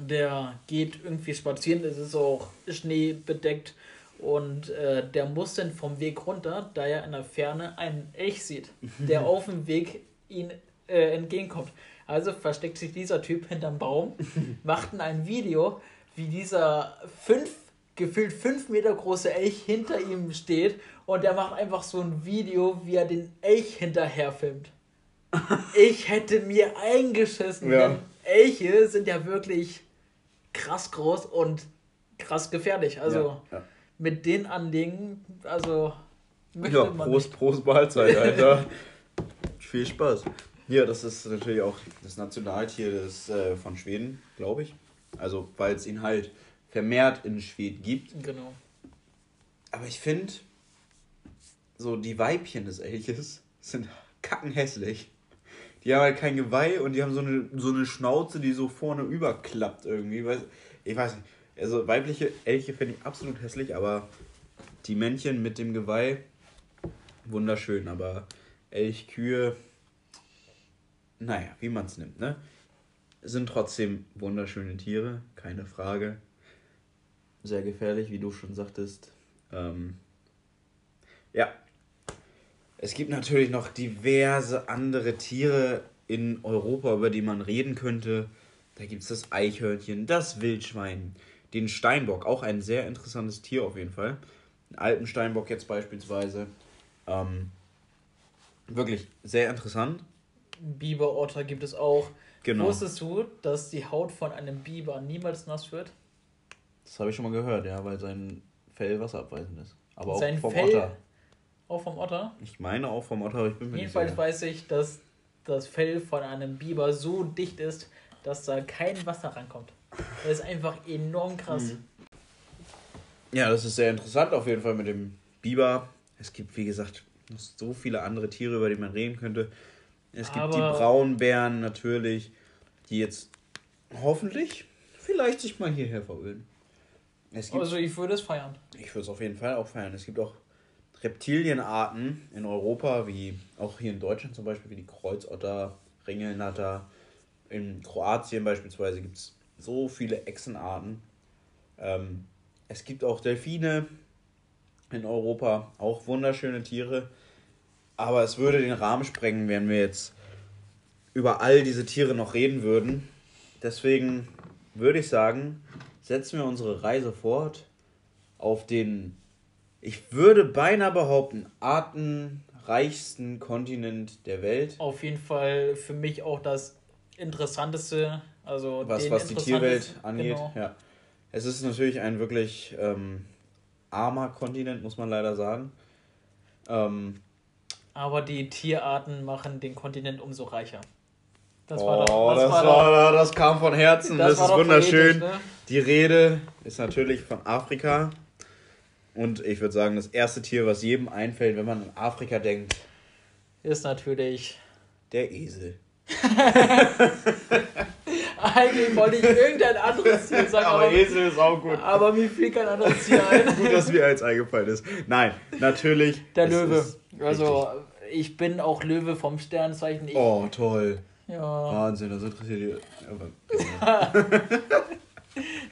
der geht irgendwie spazieren. Es ist auch Schnee bedeckt. Und äh, der muss dann vom Weg runter, da er in der Ferne einen Elch sieht, der auf dem Weg ihn äh, entgegenkommt. Also versteckt sich dieser Typ hinterm Baum, macht ein Video, wie dieser fünf, gefühlt fünf Meter große Elch hinter ihm steht und der macht einfach so ein Video, wie er den Elch hinterher filmt. Ich hätte mir eingeschissen, Ja. denn Elche sind ja wirklich krass groß und krass gefährlich. Also ja, mit den Anlegen, also ja. möchte ja man Prost, Prost Mahlzeit, Alter. Viel Spaß. Ja, das ist natürlich auch das Nationaltier des, äh, von Schweden, glaube ich. Also, weil es ihn halt vermehrt in Schweden gibt. Genau. Aber ich finde, so die Weibchen des Elches sind kackenhässlich. Die haben halt kein Geweih und die haben so eine, so eine Schnauze, die so vorne überklappt irgendwie. Weiß, ich weiß nicht. Also weibliche Elche finde ich absolut hässlich, aber die Männchen mit dem Geweih wunderschön. Aber Elchkühe, naja, wie man es nimmt, ne? Sind trotzdem wunderschöne Tiere, keine Frage. Sehr gefährlich, wie du schon sagtest. Ähm, ja. Es gibt natürlich noch diverse andere Tiere in Europa, über die man reden könnte. Da gibt es das Eichhörnchen, das Wildschwein, den Steinbock, auch ein sehr interessantes Tier auf jeden Fall. Den Alpensteinbock jetzt beispielsweise. Ähm, wirklich sehr interessant. Biberotter gibt es auch. Genau. Wusstest du, dass die Haut von einem Biber niemals nass wird? Das habe ich schon mal gehört, ja, weil sein Fell wasserabweisend ist. Aber auch Sein vom Fell- Otter. Auch vom Otter? Ich meine auch vom Otter, aber ich bin mir Jedenfalls nicht sicher. weiß ich, dass das Fell von einem Biber so dicht ist, dass da kein Wasser rankommt. Das ist einfach enorm krass. Mhm. Ja, das ist sehr interessant auf jeden Fall mit dem Biber. Es gibt, wie gesagt, noch so viele andere Tiere, über die man reden könnte. Es gibt die Aber- Braunbären natürlich, die jetzt hoffentlich vielleicht sich mal hierher gibt, Also ich würde es feiern. ich würde es auf jeden Fall auch feiern. Es gibt auch Reptilienarten in Europa, wie auch hier in Deutschland zum Beispiel, wie die Kreuzotter, Ringelnatter. In Kroatien beispielsweise gibt es so viele Echsenarten. Ähm, es gibt auch Delfine in Europa, auch wunderschöne Tiere. Aber es würde den Rahmen sprengen, wenn wir jetzt über all diese Tiere noch reden würden. Deswegen würde ich sagen, setzen wir unsere Reise fort auf den, ich würde beinahe behaupten, artenreichsten Kontinent der Welt. Auf jeden Fall für mich auch das Interessanteste. Also Was, was die Tierwelt angeht. Genau. Ja. Es ist natürlich ein wirklich ähm, armer Kontinent, muss man leider sagen. Ähm, Aber die Tierarten machen den Kontinent umso reicher. Das oh, war doch. das, war war, das kam von Herzen. Das, war ist doch wunderschön. ne? Die Rede ist natürlich von Afrika. Und ich würde sagen, das erste Tier, was jedem einfällt, wenn man an Afrika denkt, Ist natürlich. der Esel. Eigentlich wollte ich irgendein anderes Tier sagen, aber, Esel ist auch gut. aber mir fiel kein anderes Tier ein. Gut, dass mir eins eingefallen ist. Nein, natürlich. Der Löwe. Also, ich bin auch Löwe vom Sternzeichen. Ich, Oh, toll. ja. Wahnsinn, das interessiert die. Aber,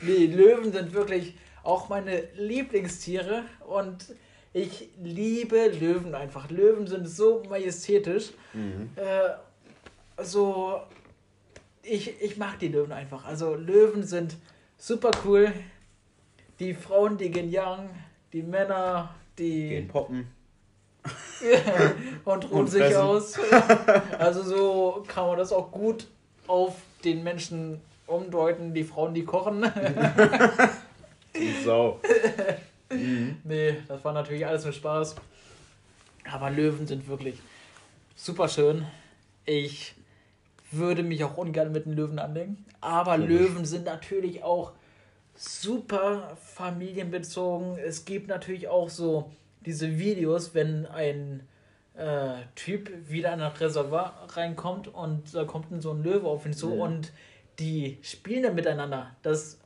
Nee, Löwen sind wirklich auch meine Lieblingstiere und ich liebe Löwen einfach. Löwen sind so majestätisch. Mhm. Äh, so, ich, ich mag die Löwen einfach. Also Löwen sind super cool. Die Frauen, die gehen young, die Männer, die Gehen poppen. und ruhen Und sich aus. Also so kann man das auch gut auf den Menschen umdeuten. Die Frauen, die kochen. Die Sau. Mhm. Nee, das war natürlich alles nur Spaß. Aber Löwen sind wirklich super schön. Ich würde mich auch ungern mit den Löwen anlegen. Aber Logisch. Löwen sind natürlich auch super familienbezogen. Es gibt natürlich auch so diese Videos, wenn ein äh, Typ wieder in ein Reservoir reinkommt und da kommt dann so ein Löwe auf ihn zu Mhm. und die spielen dann miteinander. Das,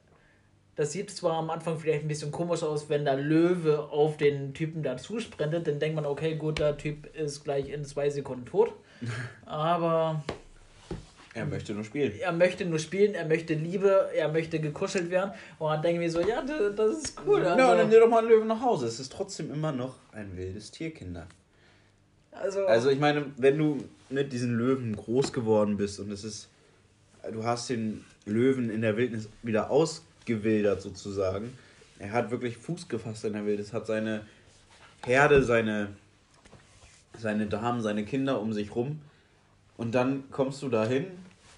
das sieht zwar am Anfang vielleicht ein bisschen komisch aus, wenn der Löwe auf den Typen da zusprintet, dann denkt man, okay, gut, der Typ ist gleich in zwei Sekunden tot. Aber Er möchte nur spielen. er möchte nur spielen, er möchte Liebe, er möchte gekuschelt werden. Und dann denken wir so, ja, das ist cool. Ja, Also, und dann nimm doch mal einen Löwen nach Hause. Es ist trotzdem immer noch ein wildes Tier, Kinder. also, Also ich meine, wenn du mit diesen Löwen groß geworden bist und es ist, du hast den Löwen in der Wildnis wieder ausgewildert sozusagen. Er hat wirklich Fuß gefasst in der Wildnis, hat seine Herde, seine, seine Damen, seine Kinder um sich rum. Und dann kommst du dahin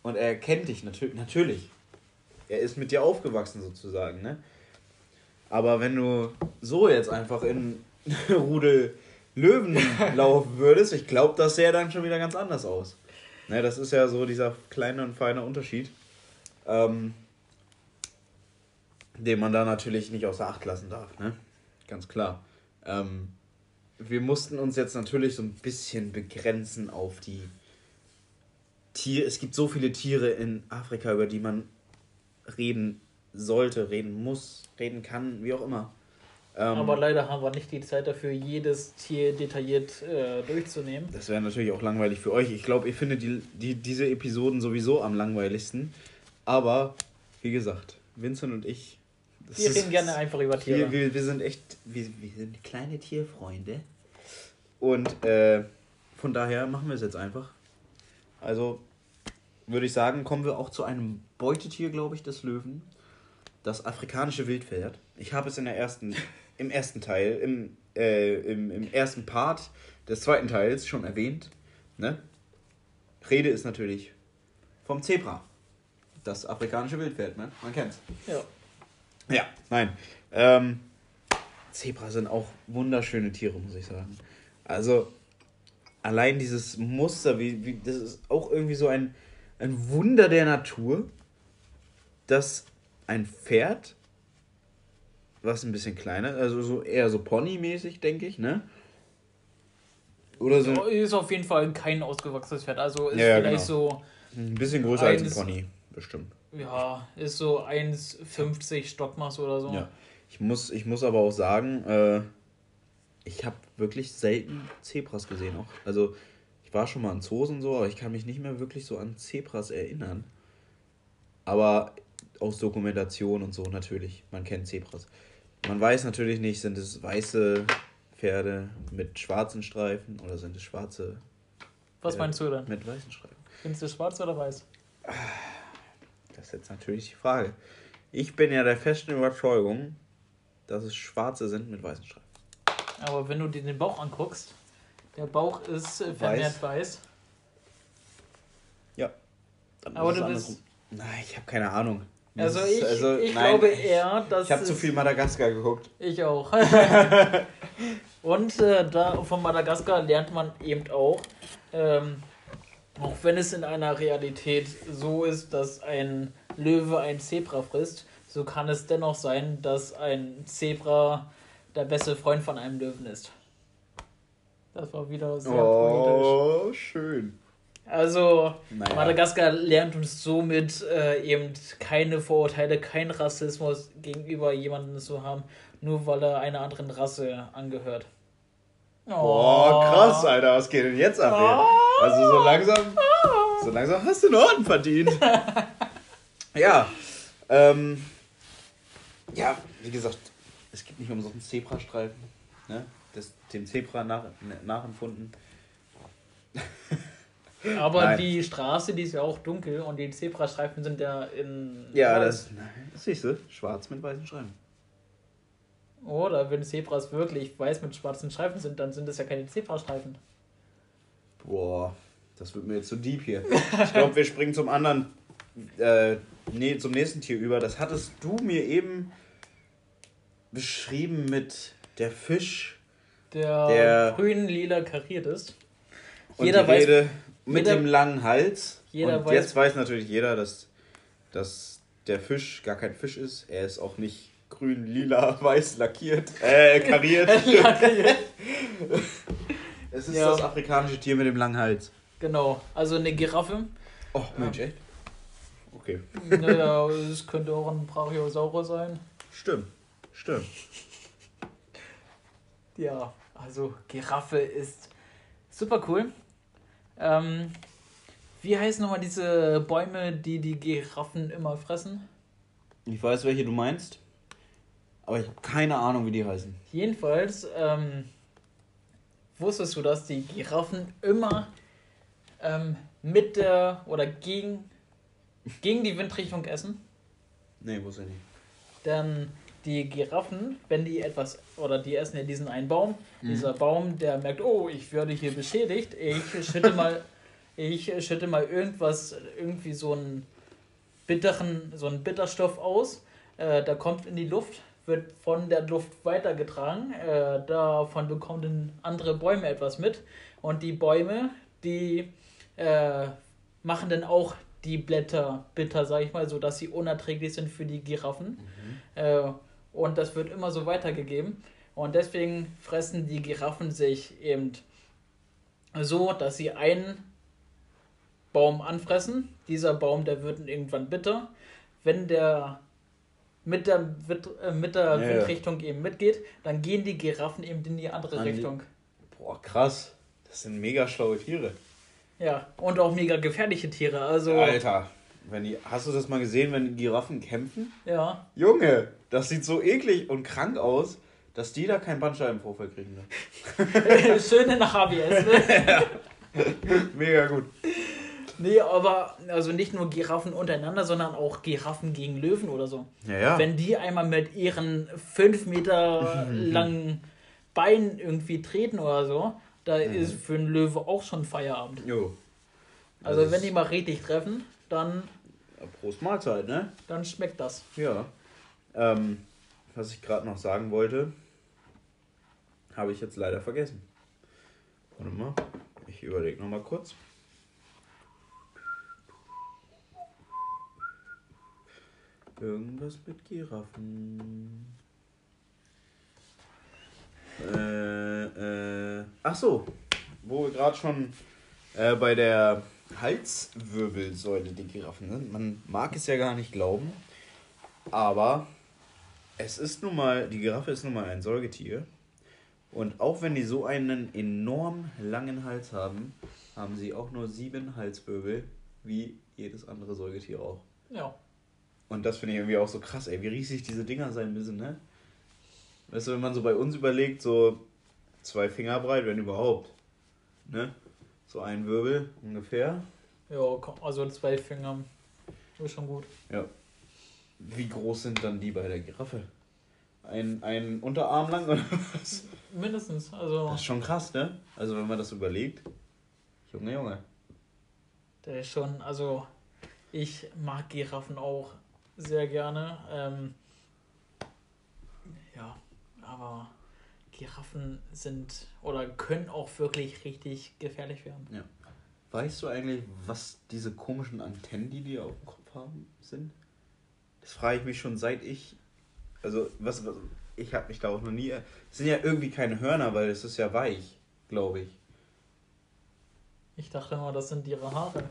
und er kennt dich natürlich. Natürlich. Er ist mit dir aufgewachsen sozusagen, ne? Aber wenn du so jetzt einfach in Rudel Löwen laufen würdest, ich glaube, das sähe dann schon wieder ganz anders aus. Ne, das ist ja so dieser kleine und feine Unterschied, ähm, den man da natürlich nicht außer Acht lassen darf. Ne? Ganz klar. Ähm, wir mussten uns jetzt natürlich so ein bisschen begrenzen auf die Tiere. Es gibt so viele Tiere in Afrika, über die man reden sollte, reden muss, reden kann, wie auch immer. Ähm, aber leider haben wir nicht die Zeit dafür, jedes Tier detailliert äh, durchzunehmen. Das wäre natürlich auch langweilig für euch. Ich glaube, ihr findet die, die, diese Episoden sowieso am langweiligsten. Aber, wie gesagt, Vincent und ich. Das Wir reden gerne einfach über Tiere. Wir, wir, wir sind echt. Wir, wir sind kleine Tierfreunde. Und äh, von daher machen wir es jetzt einfach. Also, würde ich sagen, kommen wir auch zu einem Beutetier, glaube ich, des Löwen. Das afrikanische Wildpferd. Ich habe es in der ersten, im ersten Teil, im, äh, im, im ersten Part des zweiten Teils schon erwähnt. Ne? Rede ist natürlich vom Zebra. Das afrikanische Wildpferd, ne? Man kennt's. Ja. Ja, nein. Ähm, Zebra sind auch wunderschöne Tiere, muss ich sagen. Also, allein dieses Muster, wie, wie, das ist auch irgendwie so ein, ein Wunder der Natur, dass ein Pferd, was ein bisschen kleiner, also so eher so Pony-mäßig, denke ich, ne? Oder so Ist auf jeden Fall kein ausgewachsenes Pferd. Also ist Ja, ja, vielleicht genau. so, ein bisschen größer als ein Pony, bestimmt. Ja, ist so 1,50 Stockmaß oder so. Ja. Ich muss, ich muss aber auch sagen, äh, ich habe wirklich selten Zebras gesehen. Auch. Also ich war schon mal in Zoos und so, aber ich kann mich nicht mehr wirklich so an Zebras erinnern. Aber aus Dokumentation und so natürlich. Man kennt Zebras. Man weiß natürlich nicht, sind es weiße Pferde mit schwarzen Streifen oder sind es schwarze Was Ja. meinst du denn? mit weißen Streifen? Findest du schwarz oder weiß? Das ist jetzt natürlich die Frage. Ich bin ja der festen Überzeugung, dass es schwarze sind mit weißen Streifen. Aber wenn du dir den Bauch anguckst, der Bauch ist äh, vermehrt weiß. Ja. Dann Aber du andersrum. bist- Nein, ich habe keine Ahnung. Also ich, also, ich nein, glaube eher, dass. Ich habe zu viel Madagaskar geguckt. Ich auch. Und äh, da von Madagaskar lernt man eben auch, ähm, auch wenn es in einer Realität so ist, dass ein Löwe ein Zebra frisst, so kann es dennoch sein, dass ein Zebra der beste Freund von einem Löwen ist. Das war wieder sehr poetisch. Oh, schön. Also, Naja. Madagaskar lernt uns somit äh, eben keine Vorurteile, kein Rassismus gegenüber jemandem zu haben, nur weil er einer anderen Rasse angehört. Oh, krass, Alter, was geht denn jetzt ab hier? Also so langsam, so langsam hast du einen Orden verdient. ja, ähm, ja, wie gesagt, es gibt nicht umsonst Zebrastreifen, ne? Das, dem Zebra nach, nachempfunden. Aber Nein. die Straße, die ist ja auch dunkel und die Zebrastreifen sind ja in. Ja, weiß. das, nein, das siehst du, schwarz mit weißen Streifen. Oder wenn Zebras wirklich weiß mit schwarzen Streifen sind, dann sind es ja keine Zebrastreifen. Boah, das wird mir jetzt zu deep hier. Ich glaube, wir springen zum anderen, äh, nee, zum nächsten Tier über. Das hattest du mir eben beschrieben mit der Fisch Der, Der- grün-lila kariert ist. und Jeder die weiß- mit jeder- dem langen Hals. jeder und weiß- jetzt weiß natürlich jeder, dass, dass der Fisch gar kein Fisch ist. Er ist auch nicht grün, lila, weiß lackiert, äh, kariert. es Es ist ja. das afrikanische Tier mit dem langen Hals. Genau, also eine Giraffe. Oh, Mensch, ja. echt? Okay. Naja, es könnte auch ein Brachiosaurus sein. Stimmt, stimmt. Ja, also Giraffe ist super cool. Ähm, wie heißen nochmal diese Bäume, die die Giraffen immer fressen? Ich weiß, welche du meinst. Aber ich habe keine Ahnung, wie die heißen. Jedenfalls, ähm, wusstest du, dass die Giraffen immer ähm, mit der oder gegen, gegen die Windrichtung essen? Nee, wusste ich nicht. Denn die Giraffen, wenn die etwas, oder die essen ja diesen einen Baum, mhm. dieser Baum, der merkt, oh, ich werde hier beschädigt, ich schütte mal, ich schütte mal irgendwas, irgendwie so einen bitteren, so einen Bitterstoff aus, äh, da kommt in die Luft, wird von der Luft weitergetragen, äh, davon bekommen andere Bäume etwas mit und die Bäume, die äh, machen dann auch die Blätter bitter, sag ich mal, so dass sie unerträglich sind für die Giraffen. Mhm. Äh, und das wird immer so weitergegeben. Und deswegen fressen die Giraffen sich eben so, dass sie einen Baum anfressen. Dieser Baum, der wird irgendwann bitter. Wenn der mit der, äh, mit der ja, Windrichtung eben mitgeht, dann gehen die Giraffen eben in die andere An Richtung. Die... Boah, krass. Das sind mega schlaue Tiere. Ja, und auch mega gefährliche Tiere. Also. Alter, wenn die, hast du das mal gesehen, wenn Giraffen kämpfen? Ja. Junge, das sieht so eklig und krank aus, dass die da keinen Bandscheibenvorfall kriegen. Ne? Schöne nach ABS, ne? ja. Mega gut. Nee, aber also nicht nur Giraffen untereinander, sondern auch Giraffen gegen Löwen oder so. Ja, ja. Wenn die einmal mit ihren fünf Meter langen Beinen irgendwie treten oder so, da mhm. ist für einen Löwe auch schon Feierabend. Jo. Also, also wenn die mal richtig treffen, dann. Prost Mahlzeit, ne? Dann schmeckt das. Ja. Ähm, was ich gerade noch sagen wollte, habe ich jetzt leider vergessen. Warte mal, ich überlege noch mal kurz. Irgendwas mit Giraffen. Äh, äh, ach so, wo wir gerade schon äh, bei der Halswirbelsäule der Giraffen sind. Man mag es ja gar nicht glauben, aber es ist nun mal, die Giraffe ist nun mal ein Säugetier. Und auch wenn die so einen enorm langen Hals haben, haben sie auch nur sieben Halswirbel, wie jedes andere Säugetier auch. Ja. Und das finde ich irgendwie auch so krass, ey, wie riesig diese Dinger sein müssen, ne? Weißt du, wenn man so bei uns überlegt, so zwei Finger breit, wenn überhaupt. Ne? So ein Wirbel ungefähr. Ja, also zwei Finger ist schon gut. Ja. Wie groß sind dann die bei der Giraffe? Ein, ein Unterarm lang oder was? Mindestens, also. Das ist schon krass, ne? Also wenn man das überlegt. Junge, Junge. Der ist schon, also ich mag Giraffen auch sehr gerne. Ähm, ja, aber Giraffen sind oder können auch wirklich richtig gefährlich werden. Ja. Weißt du eigentlich, was diese komischen Antennen, die die auf dem Kopf haben, sind? Das frage ich mich schon seit ich. Also, was, was ich habe mich da auch noch nie. Es sind ja irgendwie keine Hörner, weil es ist ja weich, glaube ich. Ich dachte immer, das sind ihre Haare.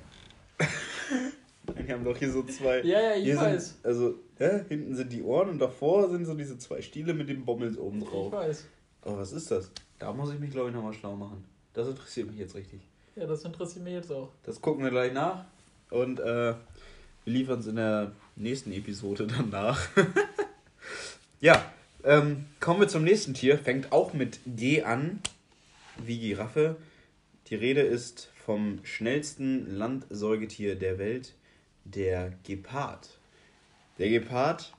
Die haben doch hier so zwei. Ja, ja, ich hier weiß. Sind, also, ja, hinten sind die Ohren und davor sind so diese zwei Stiele mit den Bommels oben drauf. Ich weiß. Aber was ist das? Da muss ich mich, glaube ich, nochmal schlau machen. Das interessiert mich jetzt richtig. Ja, das interessiert mich jetzt auch. Das gucken wir gleich nach. Und äh, wir liefern es in der nächsten Episode dann nach. ja, ähm, kommen wir zum nächsten Tier. Fängt auch mit G an, wie Giraffe. Die Rede ist vom schnellsten Landsäugetier der Welt, der Gepard. Der Gepard,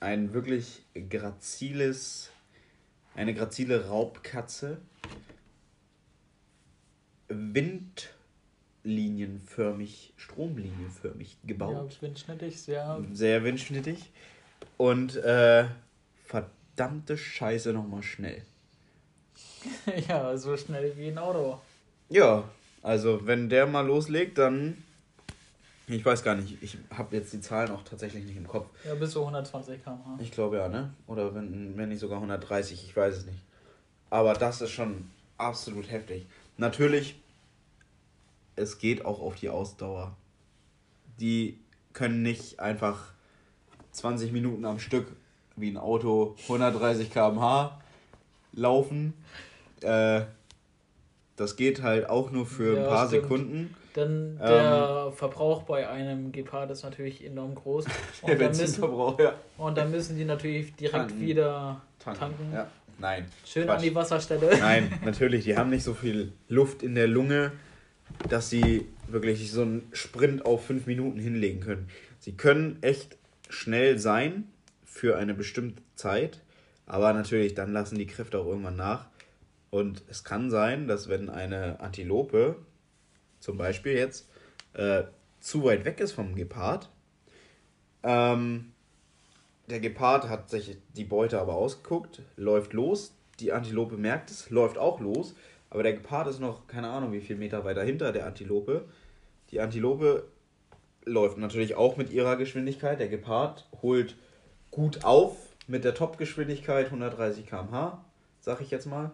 ein wirklich graziles, eine grazile Raubkatze, windlinienförmig, stromlinienförmig gebaut. Ja, windschnittig, sehr. Sehr windschnittig. Und äh, verdammte Scheiße nochmal schnell. ja, so schnell wie ein Auto. Ja, also wenn der mal loslegt, dann ich weiß gar nicht, ich habe jetzt die Zahlen auch tatsächlich nicht im Kopf. Ja, bis zu 120 km/h. Ich glaube ja, ne? Oder wenn, wenn nicht sogar 130, ich weiß es nicht. Aber das ist schon absolut heftig. Natürlich, es geht auch auf die Ausdauer. Die können nicht einfach 20 Minuten am Stück wie ein Auto 130 km/h laufen. Äh, das geht halt auch nur für ja, ein paar stimmt. Sekunden. Denn der ähm, Verbrauch bei einem Gepard ist natürlich enorm groß. Und der Benzinverbrauch, ja. Und dann müssen die natürlich direkt tanken. wieder tanken. tanken. Ja. Nein. Schön Quatsch. an die Wasserstelle. Nein, natürlich. Die haben nicht so viel Luft in der Lunge, dass sie wirklich so einen Sprint auf fünf Minuten hinlegen können. Sie können echt schnell sein für eine bestimmte Zeit, aber natürlich, dann lassen die Kräfte auch irgendwann nach. Und es kann sein, dass wenn eine Antilope zum Beispiel jetzt äh, zu weit weg ist vom Gepard, ähm, der Gepard hat sich die Beute aber ausgeguckt, läuft los, die Antilope merkt es, läuft auch los, aber der Gepard ist noch keine Ahnung wie viel Meter weiter hinter der Antilope. Die Antilope läuft natürlich auch mit ihrer Geschwindigkeit, der Gepard holt gut auf mit der Topgeschwindigkeit 130 km/h, sag ich jetzt mal.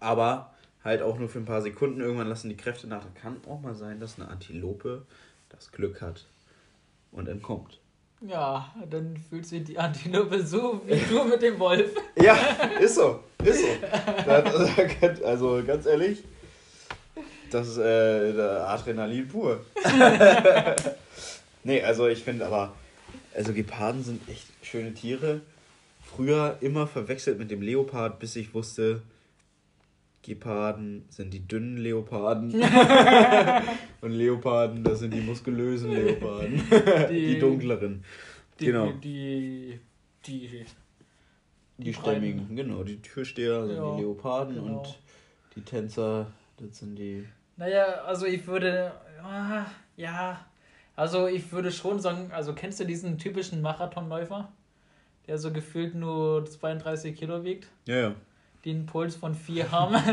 Aber halt auch nur für ein paar Sekunden. Irgendwann lassen die Kräfte nach. Da kann auch mal sein, dass eine Antilope das Glück hat und entkommt. Ja, dann fühlt sich die Antilope so wie du mit dem Wolf. ja, ist so. Ist so. also ganz ehrlich, das ist äh, Adrenalin pur. nee, also ich finde aber, also Geparden sind echt schöne Tiere. Früher immer verwechselt mit dem Leopard, bis ich wusste, Geparden sind die dünnen Leoparden. und Leoparden, das sind die muskulösen Leoparden. Die, die dunkleren. Die, genau. Die, die, die, die stämmigen, genau. Die Türsteher sind ja, die Leoparden genau. und die Tänzer, das sind die. Naja, also ich würde. Ja, also ich würde schon sagen, also kennst du diesen typischen Marathonläufer, der so gefühlt nur 32 Kilo wiegt? Ja, ja. Den Puls von 4 haben.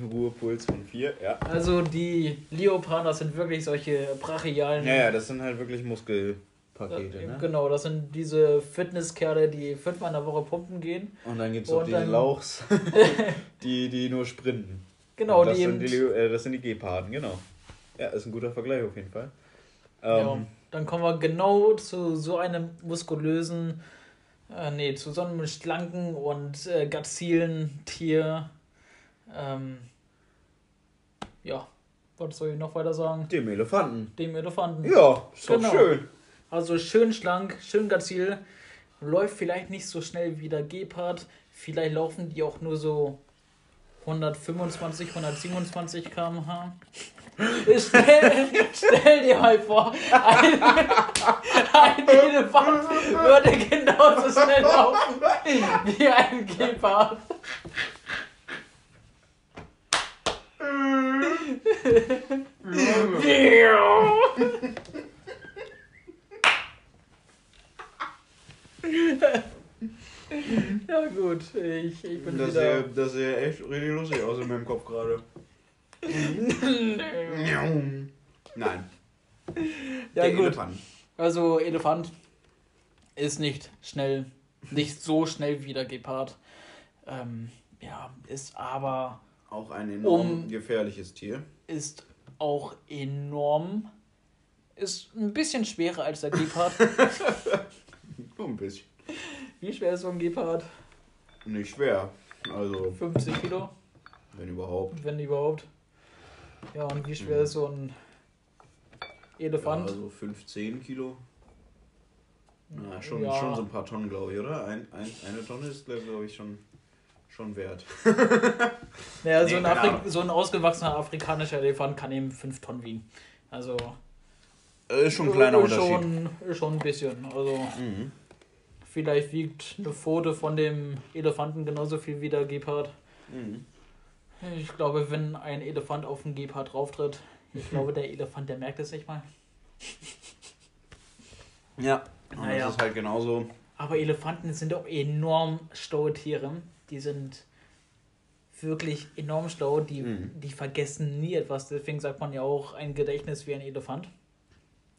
Ruhepuls von 4, ja. Also die Leoparder sind wirklich solche brachialen. Ja, ja, das sind halt wirklich Muskelpakete, ne? Genau, das sind diese Fitnesskerle, die fünfmal in der Woche pumpen gehen. Und dann gibt es auch diese Lauchs, die, die nur sprinten. Genau, das die sind die, äh, das sind die Geparden, genau. Ja, ist ein guter Vergleich auf jeden Fall. Ähm, ja, dann kommen wir genau zu so einem muskulösen, äh, nee, zu so einem schlanken und äh, gazilen Tier. Ähm, ja, was soll ich noch weiter sagen? Dem Elefanten. Dem Elefanten. Ja, ist genau. schön. Also schön schlank, schön gazil. Läuft vielleicht nicht so schnell wie der Gepard. Vielleicht laufen die auch nur so 125, 127 km/h. Stell, stell, dir mal vor, ein, ein Elefant würde genauso schnell laufen wie ein Gepard. ja gut, ich, ich bin das wieder... Sieht, das sieht echt richtig lustig aus in meinem Kopf gerade. Nein. Ja Der gut. Elefant. Also Elefant ist nicht schnell, nicht so schnell wie der Gepard. Ähm, ja, ist aber... Auch ein enorm um, gefährliches Tier. Ist auch enorm... Ist ein bisschen schwerer als der Gepard. Nur ein bisschen. Wie schwer ist so ein Gepard? Nicht schwer. Also. 50 Kilo? Wenn überhaupt. Wenn überhaupt. Ja, und wie schwer mhm. ist so ein Elefant? Ja, so 15 Kilo. Na, schon, ja. schon so ein paar Tonnen, glaube ich, oder? Ein, ein, eine Tonne ist, glaube ich, schon, schon wert. naja, so, nee, ein so ein ausgewachsener afrikanischer Elefant kann eben 5 Tonnen wiegen. Also. Ist schon ein kleiner ist Unterschied. Schon, schon ein bisschen. Also. Mhm. Vielleicht wiegt eine Pfote von dem Elefanten genauso viel wie der Gepard. Mhm. Ich glaube, wenn ein Elefant auf den Gepard drauftritt, ich glaube, der Elefant, der merkt es nicht mal. Ja, und naja. das ist halt genauso. Aber Elefanten sind auch enorm schlaue Tiere. Die sind wirklich enorm schlau. Die, mhm. die vergessen nie etwas. Deswegen sagt man ja auch ein Gedächtnis wie ein Elefant.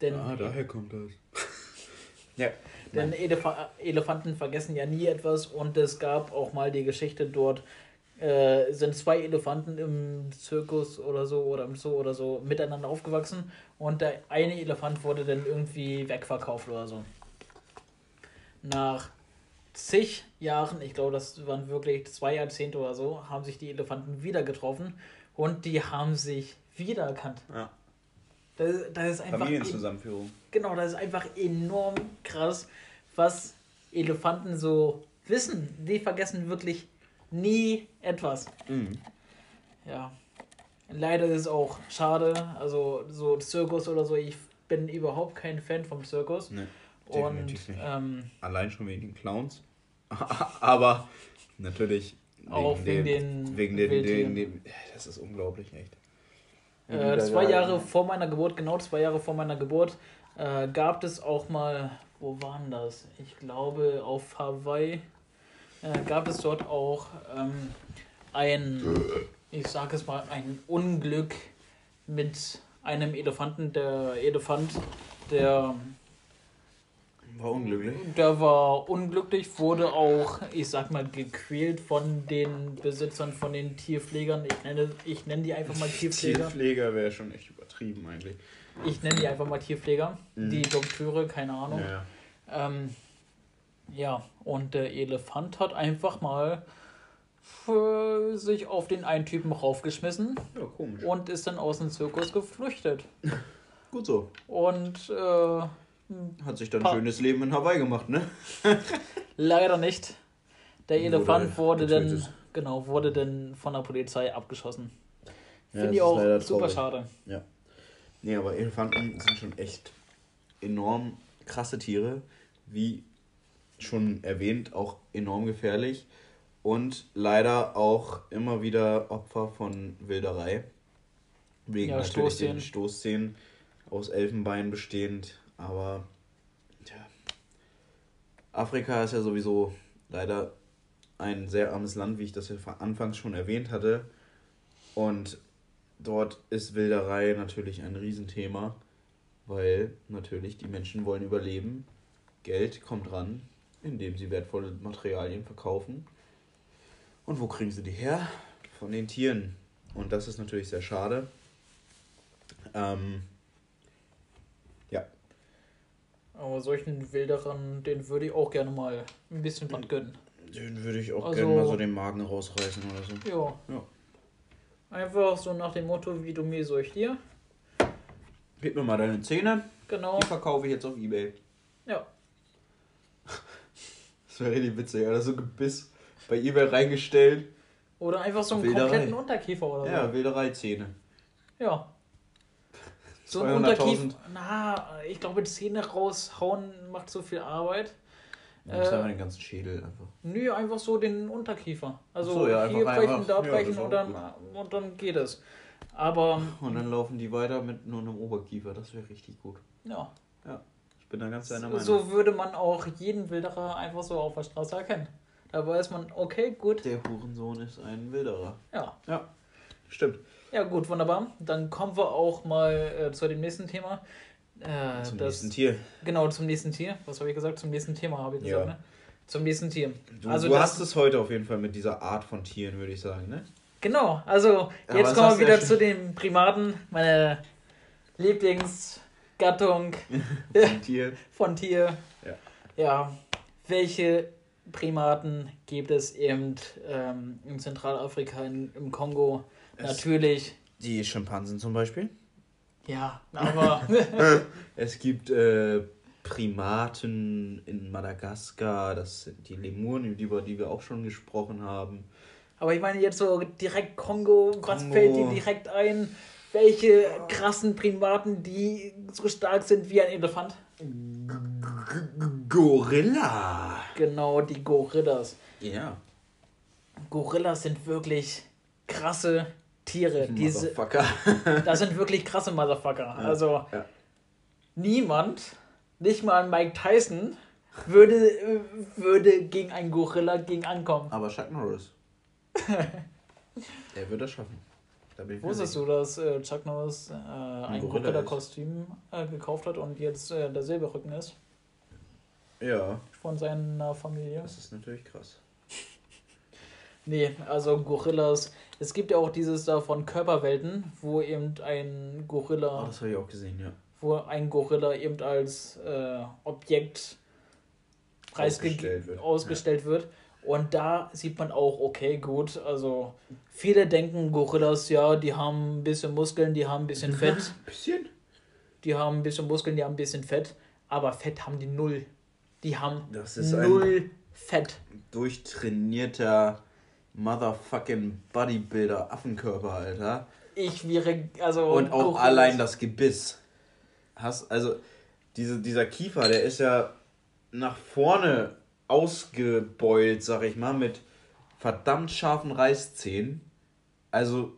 Denn ah, daher kommt das. ja. Denn Elef Elefanten vergessen ja nie etwas und es gab auch mal die Geschichte dort, äh, sind zwei Elefanten im Zirkus oder so oder im Zoo oder so miteinander aufgewachsen und der eine Elefant wurde dann irgendwie wegverkauft oder so. Nach zig Jahren, ich glaube, das waren wirklich zwei Jahrzehnte oder so, haben sich die Elefanten wieder getroffen und die haben sich wiedererkannt. Ja. Das, das ist einfach. Familienzusammenführung. Genau, das ist einfach enorm krass, was Elefanten so wissen. Die vergessen wirklich nie etwas. Mhm. Ja. Leider ist es auch schade. Also, so Zirkus oder so, ich bin überhaupt kein Fan vom Zirkus. Nee, Und ähm, Allein schon wegen den Clowns. Aber natürlich Auch wegen den wegen den, den, den, das ist unglaublich, echt. Äh, zwei Jahre vor meiner Geburt, genau zwei Jahre vor meiner Geburt, äh, gab es auch mal, wo waren das? Ich glaube auf Hawaii äh, gab es dort auch ähm, ein, ich sage es mal, ein Unglück mit einem Elefanten. Der Elefant, der, War unglücklich. der war unglücklich, wurde auch, ich sag mal, gequält von den Besitzern, von den Tierpflegern. Ich nenne, ich nenne die einfach mal Tierpfleger. Tierpfleger wäre schon echt übertrieben eigentlich. Ich nenne die einfach mal Tierpfleger. Mhm. Die Dompteure, keine Ahnung. Ja. Ähm, ja, und der Elefant hat einfach mal äh, sich auf den einen Typen raufgeschmissen ja, komisch. und ist dann aus dem Zirkus geflüchtet. Gut so. Und äh, Hat sich dann ein schönes Leben in Hawaii gemacht, ne? leider nicht. Der Elefant wurde dann, genau, wurde dann von der Polizei abgeschossen. Ja, Finde ich auch super traurig. schade. Nee, aber Elefanten sind schon echt enorm krasse Tiere. Wie schon erwähnt, auch enorm gefährlich. Und leider auch immer wieder Opfer von Wilderei. Wegen Ja, natürlich Stoßzähnen. den Stoßzähnen aus Elfenbein bestehend. Aber ja, Afrika ist ja sowieso leider ein sehr armes Land, wie ich das ja anfangs schon erwähnt hatte. Und dort ist Wilderei natürlich ein Riesenthema, weil natürlich die Menschen wollen überleben. Geld kommt ran, indem sie wertvolle Materialien verkaufen. Und wo kriegen sie die her? Von den Tieren. Und das ist natürlich sehr schade. Ähm, Aber solchen Wilderern, den würde ich auch gerne mal ein bisschen was gönnen. den würde ich auch Also- gerne mal so den Magen rausreißen oder so. Ja. Ja. Einfach so nach dem Motto, wie du mir, so ich dir. Gib mir mal deine Zähne, Genau. die verkaufe ich jetzt auf Ebay. Ja. Das wäre richtig witzig, oder so Gebiss bei Ebay reingestellt. Oder einfach so einen Wilderei. kompletten Unterkiefer oder so. Ja, Wildereizähne. Ja. So ein 200.000. Unterkiefer. Na, ich glaube, Zähne raushauen macht so viel Arbeit. Ja, das Äh, wir den ganzen Schädel einfach. Nö, einfach so den Unterkiefer. Also so, ja, hier einfach- brechen, einfach- da ja, brechen ist und, dann, und dann geht es. Aber Und dann laufen die weiter mit nur einem Oberkiefer. Das wäre richtig gut. ja, Ich bin da ganz deiner Meinung. so würde man auch jeden Wilderer einfach so auf der Straße erkennen. Da weiß man, okay, gut, Der Hurensohn ist ein Wilderer. ja. Ja, stimmt. Ja, gut, wunderbar. Dann kommen wir auch mal äh, zu dem nächsten Thema. Äh, Zum das, nächsten Tier. Genau, zum nächsten Tier. Was habe ich gesagt? Zum nächsten Thema habe ich gesagt, Ja. ne? Zum nächsten Tier. Du, Also du das- hast es heute auf jeden Fall mit dieser Art von Tieren, würde ich sagen, ne? Genau, also jetzt kommen wir du ja wieder zu den Primaten. Meine Lieblingsgattung Ein Tier. von Tier. Ja. Ja, welche Primaten gibt es eben ähm, in Zentralafrika, in, im Kongo? Es- Natürlich. Die Schimpansen zum Beispiel. Ja, aber Es gibt äh, Primaten in Madagaskar. Das sind die Lemuren, über die wir auch schon gesprochen haben. Aber ich meine jetzt so direkt Kongo, was Kongo. fällt dir direkt ein? Welche krassen Primaten, die so stark sind wie ein Elefant? Gorilla. Genau, die Gorillas. Ja. Gorillas sind wirklich krasse Tiere. Diese, Motherfucker. das sind wirklich krasse Motherfucker. Also ja. niemand, nicht mal Mike Tyson, würde, würde gegen einen Gorilla gegen ankommen. Aber Chuck Norris. er wird das schaffen. Wusstest du, dass äh, Chuck Norris äh, ein Gorilla Gorilla-Kostüm äh, gekauft hat und jetzt äh, der Silberrücken ist Ja, von seiner Familie? das ist natürlich krass. Nee, also Gorillas. Es gibt ja auch dieses da von Körperwelten, wo eben ein Gorilla. Oh, das habe ich auch gesehen, ja. Wo ein Gorilla eben als äh, Objekt ausgestellt wird. Ausgestellt ja. wird. Und da sieht man auch, okay, gut, also viele denken, Gorillas, ja, die haben ein bisschen Muskeln, die haben ein bisschen Fett. Ein bisschen? Die haben ein bisschen Muskeln, die haben ein bisschen Fett, aber Fett haben die null. Die haben null Fett. Durchtrainierter motherfucking Bodybuilder Affenkörper, Alter. Ich wäre, also. Und auch Gorillas. allein das Gebiss. Hast, also, diese, dieser Kiefer, der ist ja nach vorne ausgebeult, sag ich mal, mit verdammt scharfen Reißzähnen. Also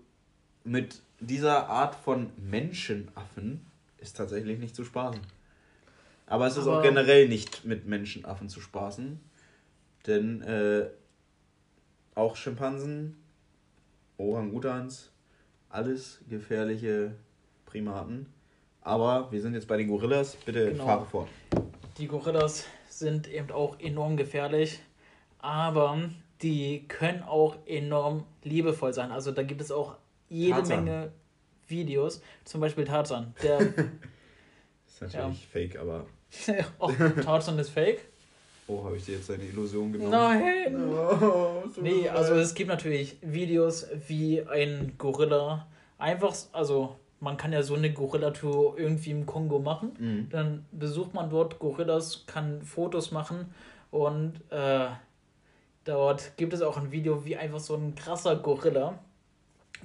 mit dieser Art von Menschenaffen ist tatsächlich nicht zu spaßen. Aber es ist Aber auch generell nicht mit Menschenaffen zu spaßen. Denn äh, auch Schimpansen, Orangutans, alles gefährliche Primaten. Aber wir sind jetzt bei den Gorillas. Bitte genau. fahre fort. Die Gorillas sind eben auch enorm gefährlich, aber die können auch enorm liebevoll sein. Also da gibt es auch jede Tarzan. Menge Videos, zum Beispiel Tarzan. Der ist natürlich ja. fake, aber. oh, Tarzan ist fake. Oh, habe ich dir jetzt deine Illusion genommen? Nein! Oh, nee, also es gibt natürlich Videos, wie ein Gorilla einfach, also man kann ja so eine Gorilla-Tour irgendwie im Kongo machen. Mhm. Dann besucht man dort Gorillas, kann Fotos machen und äh, dort gibt es auch ein Video, wie einfach so ein krasser Gorilla.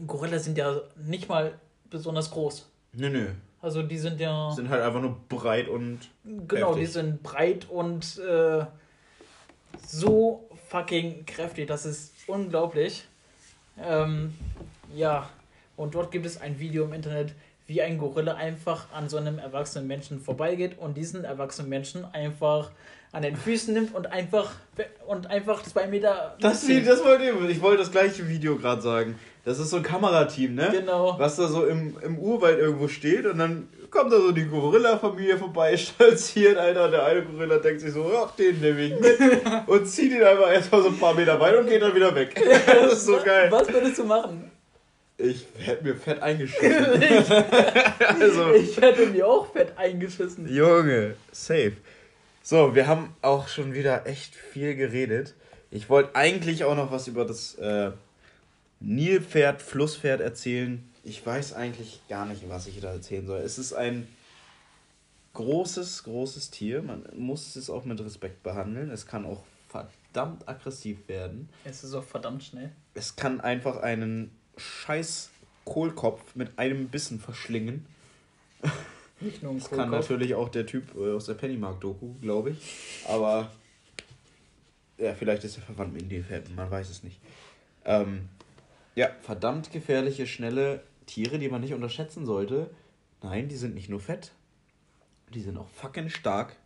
Gorillas sind ja nicht mal besonders groß. Nö, nö. Also die sind ja. Sind halt einfach nur breit und. Genau, kräftig. die sind breit und äh, so fucking kräftig. Das ist unglaublich. Ähm, ja, und dort gibt es ein Video im Internet, wie ein Gorilla einfach an so einem erwachsenen Menschen vorbeigeht und diesen erwachsenen Menschen einfach an den Füßen nimmt und einfach und einfach zwei Meter. Das, das wollte ich, ich wollte das gleiche Video gerade sagen. Das ist so ein Kamerateam, ne? Genau. Was da so im, im Urwald irgendwo steht und dann kommt da so die Gorilla-Familie vorbei, stolziert, Alter. Der eine Gorilla denkt sich so, ja, den nehme ich mit und zieht ihn einfach erstmal so ein paar Meter weit und geht dann wieder weg. Das ist so geil. Was würdest du machen? Ich hätte mir fett eingeschissen. ich, also, ich hätte mir auch fett eingeschissen. Junge, safe. So, wir haben auch schon wieder echt viel geredet. Ich wollte eigentlich auch noch was über das äh, Nilpferd, Flusspferd erzählen. Ich weiß eigentlich gar nicht, was ich da erzählen soll. Es ist ein großes, großes Tier. Man muss es auch mit Respekt behandeln. Es kann auch verdammt aggressiv werden. Es ist auch verdammt schnell. Es kann einfach einen scheiß Kohlkopf mit einem Bissen verschlingen. Nicht nur ein das Kohlkopf. kann natürlich auch der Typ äh, aus der Pennymark-Doku, glaube ich. Aber ja, vielleicht ist er verwandt mit Nilpferden, man weiß es nicht. Ähm, ja, verdammt gefährliche, schnelle Tiere, die man nicht unterschätzen sollte. Nein, die sind nicht nur fett, die sind auch fucking stark,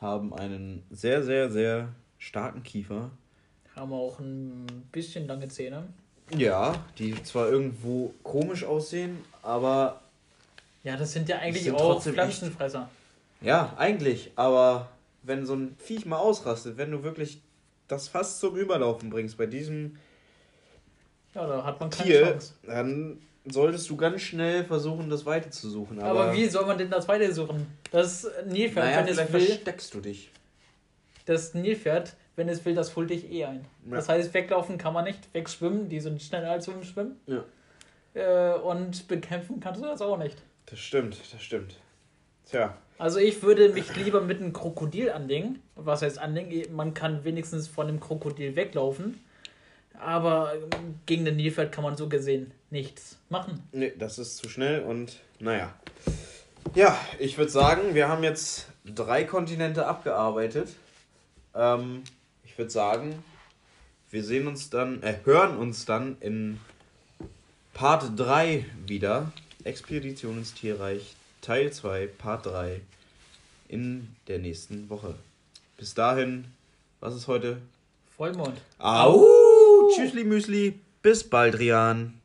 haben einen sehr, sehr, sehr starken Kiefer. Haben auch ein bisschen lange Zähne. Ja, die zwar irgendwo komisch aussehen, aber. Ja, das sind ja eigentlich sind auch Pflanzenfresser. Ja, eigentlich, aber wenn so ein Viech mal ausrastet, wenn du wirklich das fast zum Überlaufen bringst bei diesem ja, da hat man keine Tier, Chance. dann solltest du ganz schnell versuchen, das Weite zu suchen. Aber, aber wie soll man denn das Weite suchen? Das Nilpferd, naja, wenn es will. versteckst du dich. Das Nilpferd wenn es will, das holt dich eh ein. Ja. Das heißt, weglaufen kann man nicht, wegschwimmen, die sind schneller als zum Schwimmen. Ja. Äh, und bekämpfen kannst du das auch nicht. Das stimmt, das stimmt. Tja. Also ich würde mich lieber mit einem Krokodil anlegen. Was heißt anlegen? Man kann wenigstens von einem Krokodil weglaufen. Aber gegen den Nilpferd kann man so gesehen nichts machen. Nee, das ist zu schnell und naja. Ja, ich würde sagen, wir haben jetzt drei Kontinente abgearbeitet. Ähm, ich würde sagen, wir sehen uns dann, äh, hören uns dann in Part 3 wieder. Expedition ins Tierreich, Teil 2, Part 3 in der nächsten Woche. Bis dahin, was ist heute? Vollmond. Au! Tschüssli Müsli. Bis bald, Rian.